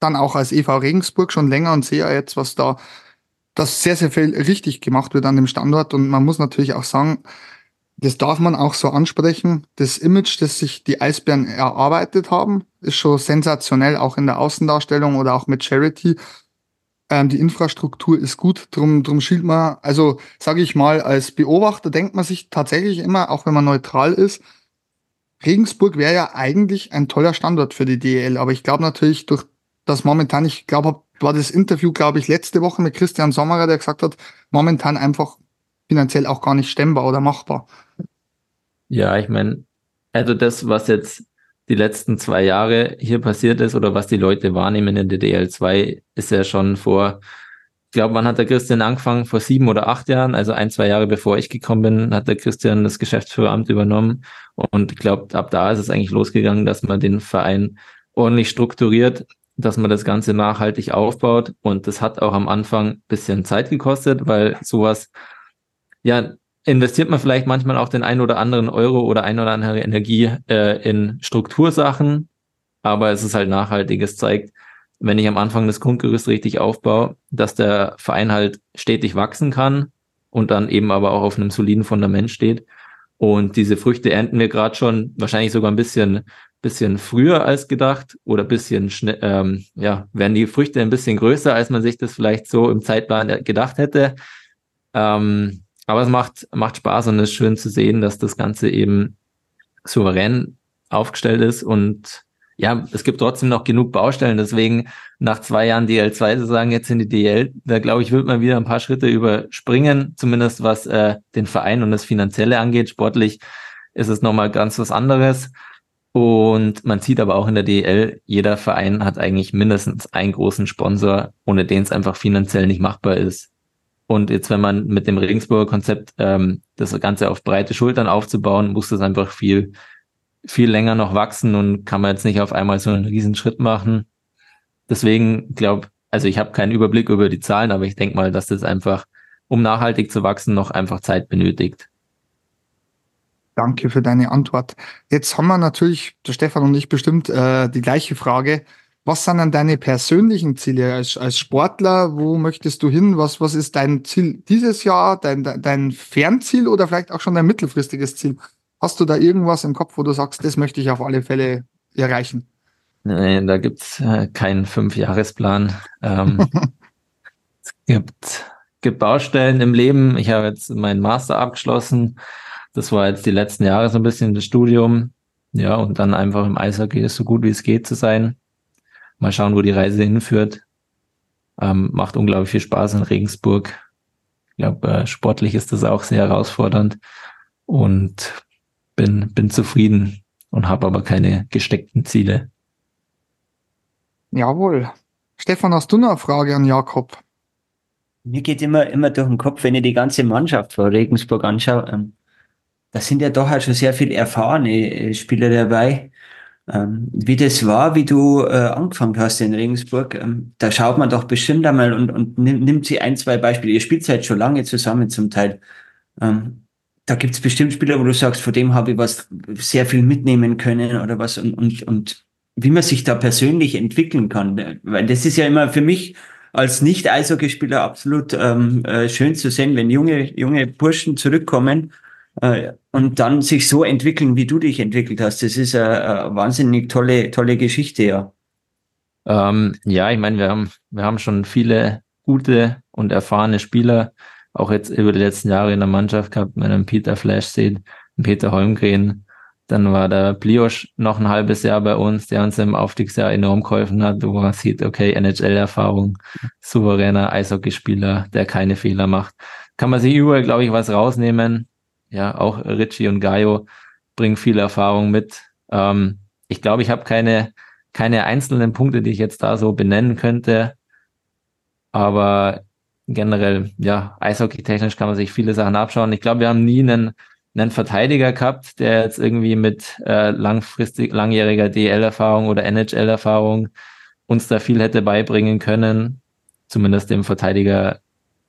dann auch als EV Regensburg schon länger und sehe ja jetzt, was da, dass sehr, sehr viel richtig gemacht wird an dem Standort. Und man muss natürlich auch sagen, das darf man auch so ansprechen. Das Image, das sich die Eisbären erarbeitet haben, ist schon sensationell, auch in der Außendarstellung oder auch mit Charity. Ähm, die Infrastruktur ist gut, drum, drum schielt man, also sage ich mal, als Beobachter denkt man sich tatsächlich immer, auch wenn man neutral ist, Regensburg wäre ja eigentlich ein toller Standort für die DEL, aber ich glaube natürlich durch das momentan, ich glaube, war das Interview, glaube ich, letzte Woche mit Christian Sommerer, der gesagt hat, momentan einfach finanziell auch gar nicht stemmbar oder machbar. Ja, ich meine, also das, was jetzt die letzten zwei Jahre hier passiert ist oder was die Leute wahrnehmen in der DL2, ist ja schon vor, ich glaube, wann hat der Christian angefangen? Vor sieben oder acht Jahren, also ein, zwei Jahre bevor ich gekommen bin, hat der Christian das Geschäftsführeramt übernommen. Und ich glaube, ab da ist es eigentlich losgegangen, dass man den Verein ordentlich strukturiert, dass man das Ganze nachhaltig aufbaut. Und das hat auch am Anfang bisschen Zeit gekostet, weil sowas ja, investiert man vielleicht manchmal auch den ein oder anderen Euro oder ein oder andere Energie äh, in Struktursachen, aber es ist halt nachhaltig. Es zeigt, wenn ich am Anfang das Grundgerüst richtig aufbaue, dass der Verein halt stetig wachsen kann und dann eben aber auch auf einem soliden Fundament steht. Und diese Früchte ernten wir gerade schon, wahrscheinlich sogar ein bisschen, bisschen früher als gedacht oder bisschen schnell, ähm, ja, werden die Früchte ein bisschen größer, als man sich das vielleicht so im Zeitplan gedacht hätte. Ähm, aber es macht, macht Spaß und es ist schön zu sehen, dass das Ganze eben souverän aufgestellt ist und ja, es gibt trotzdem noch genug Baustellen. Deswegen nach zwei Jahren DL2 zu sagen, jetzt in die DL, da glaube ich, wird man wieder ein paar Schritte überspringen, zumindest was äh, den Verein und das Finanzielle angeht. Sportlich ist es nochmal ganz was anderes. Und man sieht aber auch in der DL, jeder Verein hat eigentlich mindestens einen großen Sponsor, ohne den es einfach finanziell nicht machbar ist. Und jetzt, wenn man mit dem Regensburger Konzept ähm, das Ganze auf breite Schultern aufzubauen, muss das einfach viel viel länger noch wachsen und kann man jetzt nicht auf einmal so einen riesen Schritt machen. Deswegen glaube, also ich habe keinen Überblick über die Zahlen, aber ich denke mal, dass das einfach, um nachhaltig zu wachsen, noch einfach Zeit benötigt. Danke für deine Antwort. Jetzt haben wir natürlich, der Stefan und ich bestimmt, äh, die gleiche Frage. Was sind denn deine persönlichen Ziele als, als Sportler? Wo möchtest du hin? Was, was ist dein Ziel dieses Jahr, dein, dein Fernziel oder vielleicht auch schon dein mittelfristiges Ziel? Hast du da irgendwas im Kopf, wo du sagst, das möchte ich auf alle Fälle erreichen? Nee, da gibt's äh, keinen Fünfjahresplan. Ähm, es gibt, gibt Baustellen im Leben. Ich habe jetzt meinen Master abgeschlossen. Das war jetzt die letzten Jahre so ein bisschen das Studium. Ja, und dann einfach im Eishockey so gut wie es geht zu sein. Mal schauen, wo die Reise hinführt. Ähm, macht unglaublich viel Spaß in Regensburg. Ich glaube, äh, sportlich ist das auch sehr herausfordernd. Und bin, bin zufrieden und habe aber keine gesteckten Ziele. Jawohl. Stefan, hast du noch eine Frage an Jakob? Mir geht immer, immer durch den Kopf, wenn ich die ganze Mannschaft von Regensburg anschaue. Ähm, da sind ja doch halt schon sehr viele erfahrene äh, Spieler dabei. Ähm, wie das war, wie du äh, angefangen hast in Regensburg, ähm, da schaut man doch bestimmt einmal und, und nimmt, nimmt sie ein, zwei Beispiele. Ihr spielt halt schon lange zusammen zum Teil. Ähm, da gibt es bestimmt Spieler, wo du sagst, vor dem habe ich was sehr viel mitnehmen können oder was und, und, und wie man sich da persönlich entwickeln kann. Weil das ist ja immer für mich als Nicht-Eishockeyspieler absolut ähm, äh, schön zu sehen, wenn junge, junge Burschen zurückkommen und dann sich so entwickeln, wie du dich entwickelt hast. Das ist eine, eine wahnsinnig tolle, tolle Geschichte, ja. Ähm, ja, ich meine, wir haben, wir haben schon viele gute und erfahrene Spieler auch jetzt über die letzten Jahre in der Mannschaft gehabt, wenn man Peter Flash sieht, Peter Holmgren, dann war der Bliosch noch ein halbes Jahr bei uns, der uns im Aufstiegsjahr enorm geholfen hat, wo man sieht, okay, NHL-Erfahrung, souveräner Eishockeyspieler, der keine Fehler macht. Kann man sich überall, glaube ich, was rausnehmen. Ja, auch Richie und Gaio bringen viel Erfahrung mit. Ähm, ich glaube, ich habe keine, keine einzelnen Punkte, die ich jetzt da so benennen könnte. Aber generell, ja, eishockey-technisch kann man sich viele Sachen abschauen. Ich glaube, wir haben nie einen, einen Verteidiger gehabt, der jetzt irgendwie mit äh, langfristig, langjähriger DL-Erfahrung oder NHL-Erfahrung uns da viel hätte beibringen können. Zumindest dem Verteidiger,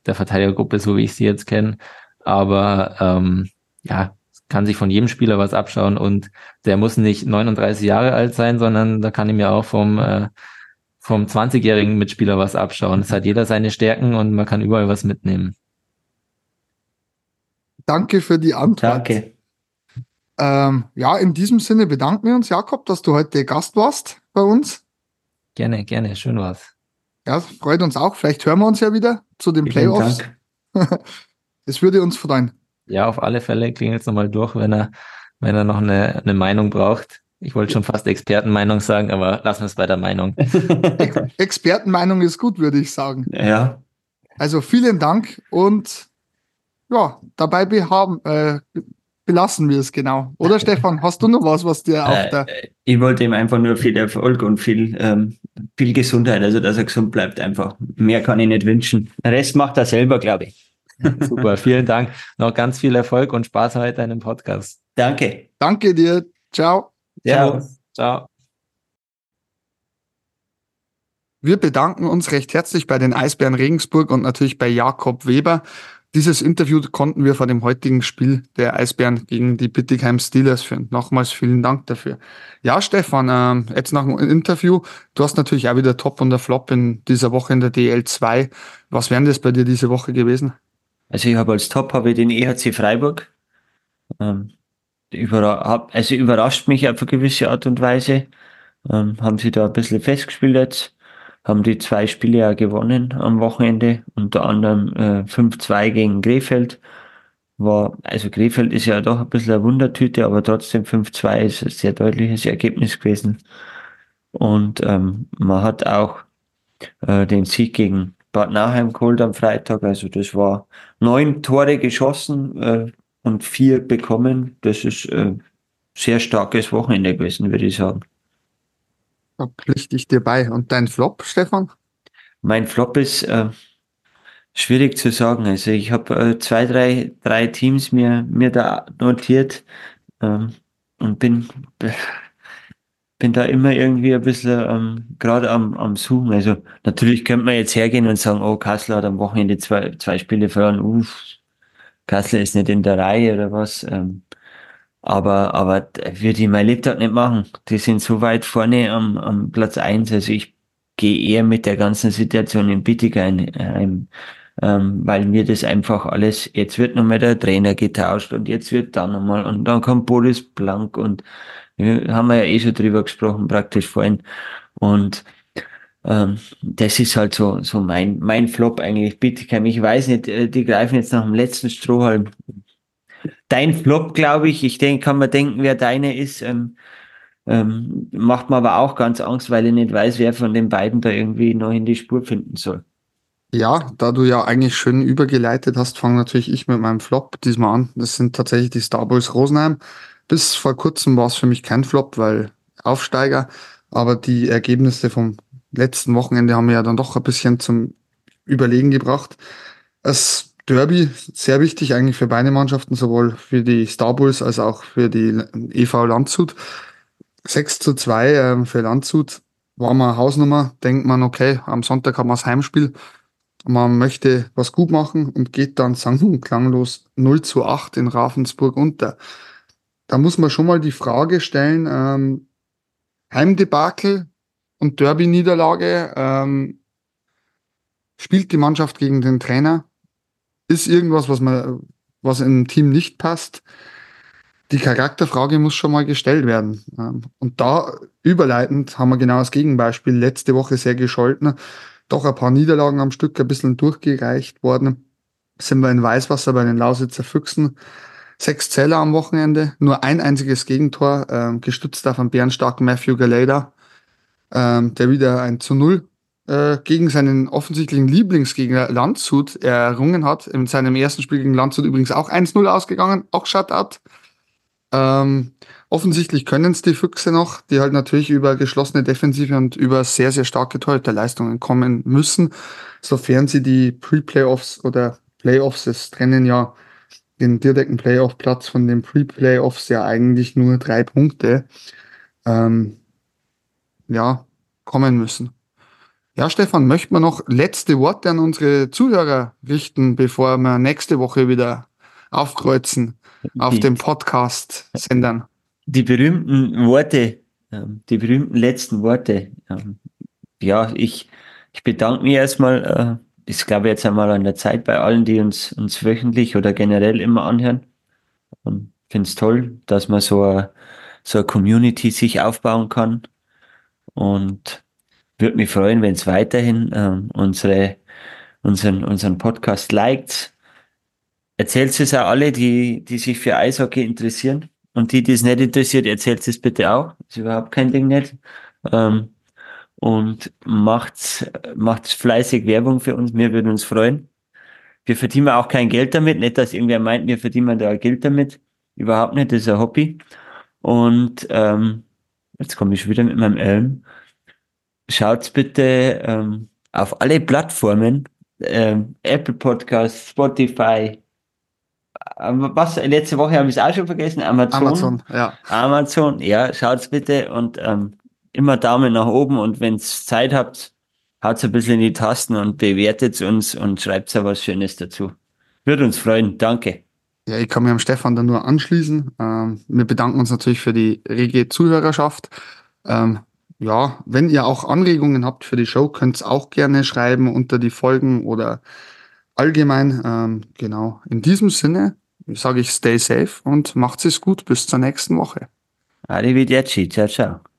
der Verteidigergruppe, so wie ich sie jetzt kenne. Aber ähm, ja, kann sich von jedem Spieler was abschauen und der muss nicht 39 Jahre alt sein, sondern da kann ich mir auch vom äh, vom 20-jährigen Mitspieler was abschauen. Es hat jeder seine Stärken und man kann überall was mitnehmen. Danke für die Antwort. Danke. Ähm, ja, in diesem Sinne bedanken wir uns, Jakob, dass du heute Gast warst bei uns. Gerne, gerne, schön war's. Ja, freut uns auch. Vielleicht hören wir uns ja wieder zu den Vielen Playoffs. Es würde uns freuen. Ja, auf alle Fälle klingelt nochmal durch, wenn er, wenn er noch eine, eine Meinung braucht. Ich wollte schon fast Expertenmeinung sagen, aber lassen wir es bei der Meinung. Ex Expertenmeinung ist gut, würde ich sagen. Ja. Also vielen Dank und ja, dabei behaben, äh, belassen wir es genau. Oder Stefan, hast du noch was, was dir auf der. Äh, ich wollte ihm einfach nur viel Erfolg und viel, ähm, viel Gesundheit, also dass er gesund bleibt einfach. Mehr kann ich nicht wünschen. Den Rest macht er selber, glaube ich. Super, vielen Dank. Noch ganz viel Erfolg und Spaß heute in dem Podcast. Danke. Danke dir. Ciao. Servus. Ciao. Wir bedanken uns recht herzlich bei den Eisbären Regensburg und natürlich bei Jakob Weber. Dieses Interview konnten wir vor dem heutigen Spiel der Eisbären gegen die Bittigheim Steelers führen. Nochmals vielen Dank dafür. Ja, Stefan, ähm, jetzt nach dem Interview, du hast natürlich auch wieder Top und der Flop in dieser Woche in der DL2. Was wären das bei dir diese Woche gewesen? Also ich habe als Top habe ich den EHC Freiburg. Ähm, überra also überrascht mich auf eine gewisse Art und Weise. Ähm, haben sie da ein bisschen festgespielt jetzt, haben die zwei Spiele ja gewonnen am Wochenende, unter anderem äh, 5-2 gegen Krefeld. War, also Krefeld ist ja doch ein bisschen eine Wundertüte, aber trotzdem 5-2 ist ein sehr deutliches Ergebnis gewesen. Und ähm, man hat auch äh, den Sieg gegen Bad Nauheim geholt am Freitag. Also das war neun Tore geschossen äh, und vier bekommen. Das ist äh, sehr starkes Wochenende gewesen, würde ich sagen. Da pflichte ich dir bei. Und dein Flop, Stefan? Mein Flop ist äh, schwierig zu sagen. Also ich habe äh, zwei, drei, drei Teams mir, mir da notiert ähm, und bin, bin da immer irgendwie ein bisschen ähm, gerade am, am Suchen. Also natürlich könnte man jetzt hergehen und sagen, oh, Kassel hat am Wochenende zwei, zwei Spiele verloren. Uff, Kassel ist nicht in der Reihe oder was. Ähm, aber, aber würde ich mein Lebtag nicht machen. Die sind so weit vorne am, am Platz eins. Also ich gehe eher mit der ganzen Situation in Bittigheim, ähm, ähm, weil mir das einfach alles, jetzt wird nochmal der Trainer getauscht und jetzt wird dann nochmal und dann kommt Boris Blank und haben wir ja eh schon drüber gesprochen, praktisch vorhin. Und ähm, das ist halt so, so mein, mein Flop eigentlich. Bittigheim, ich weiß nicht, äh, die greifen jetzt nach dem letzten Strohhalm dein Flop, glaube ich, ich denke, kann man denken, wer deine ist, ähm, ähm, macht mir aber auch ganz Angst, weil ich nicht weiß, wer von den beiden da irgendwie noch in die Spur finden soll. Ja, da du ja eigentlich schön übergeleitet hast, fange natürlich ich mit meinem Flop diesmal an. Das sind tatsächlich die Star Wars Rosenheim. Bis vor kurzem war es für mich kein Flop, weil Aufsteiger, aber die Ergebnisse vom letzten Wochenende haben mir ja dann doch ein bisschen zum Überlegen gebracht. Es Derby, sehr wichtig eigentlich für beide Mannschaften, sowohl für die Star Bulls als auch für die EV Landshut. 6 zu 2 äh, für Landshut war mal Hausnummer. Denkt man, okay, am Sonntag haben wir das Heimspiel. Man möchte was gut machen und geht dann sang- und klanglos 0 zu 8 in Ravensburg unter. Da muss man schon mal die Frage stellen, ähm, Heimdebakel und Derby-Niederlage, ähm, spielt die Mannschaft gegen den Trainer? ist irgendwas, was man, was im Team nicht passt. Die Charakterfrage muss schon mal gestellt werden. Und da überleitend haben wir genau das Gegenbeispiel. Letzte Woche sehr gescholten. Doch ein paar Niederlagen am Stück ein bisschen durchgereicht worden. Sind wir in Weißwasser bei den Lausitzer Füchsen. Sechs Zähler am Wochenende, nur ein einziges Gegentor, äh, gestützt auf einen bärenstarken Matthew Galeda, ähm, der wieder ein zu Null äh, gegen seinen offensichtlichen Lieblingsgegner Landshut errungen hat. In seinem ersten Spiel gegen Landshut übrigens auch 1-0 ausgegangen, auch Shutout. Ähm, offensichtlich können es die Füchse noch, die halt natürlich über geschlossene Defensive und über sehr, sehr starke Torhüterleistungen kommen müssen, sofern sie die Pre-Playoffs oder Playoffs, es trennen ja den direkten Playoff-Platz von den Pre-Playoffs ja eigentlich nur drei Punkte, ähm, ja, kommen müssen. Ja, Stefan, möchten wir noch letzte Worte an unsere Zuhörer richten, bevor wir nächste Woche wieder aufkreuzen auf die, dem Podcast-Sendern? Die berühmten Worte, ähm, die berühmten letzten Worte. Ähm, ja, ich, ich bedanke mich erstmal. Ist, glaube ich, jetzt einmal an der Zeit bei allen, die uns, uns wöchentlich oder generell immer anhören. Ähm, finde es toll, dass man so eine, so eine Community sich aufbauen kann. Und würde mich freuen, wenn es weiterhin ähm, unsere, unseren, unseren Podcast liked. Erzählt es auch alle, die, die sich für Eishockey interessieren. Und die, die es nicht interessiert, erzählt es bitte auch. Ist überhaupt kein Ding nicht. Ähm, und macht, macht fleißig Werbung für uns. Wir würden uns freuen. Wir verdienen auch kein Geld damit. Nicht, dass irgendwer meint, wir verdienen da Geld damit. Überhaupt nicht. Das ist ein Hobby. Und ähm, jetzt komme ich schon wieder mit meinem Elm schaut bitte ähm, auf alle Plattformen, ähm, Apple Podcast, Spotify, ähm, was, letzte Woche habe ich es auch schon vergessen, Amazon. Amazon, ja. Amazon, ja, schaut's bitte und ähm, immer Daumen nach oben und wenn's Zeit habt, haut's ein bisschen in die Tasten und bewertet uns und schreibt ja was Schönes dazu. Würde uns freuen, danke. Ja, ich kann mir am Stefan da nur anschließen. Ähm, wir bedanken uns natürlich für die rege Zuhörerschaft. Ähm, ja, wenn ihr auch Anregungen habt für die Show, könnt ihr auch gerne schreiben unter die Folgen oder allgemein. Ähm, genau. In diesem Sinne sage ich stay safe und macht es gut bis zur nächsten Woche. Arrivederci, ciao, ciao.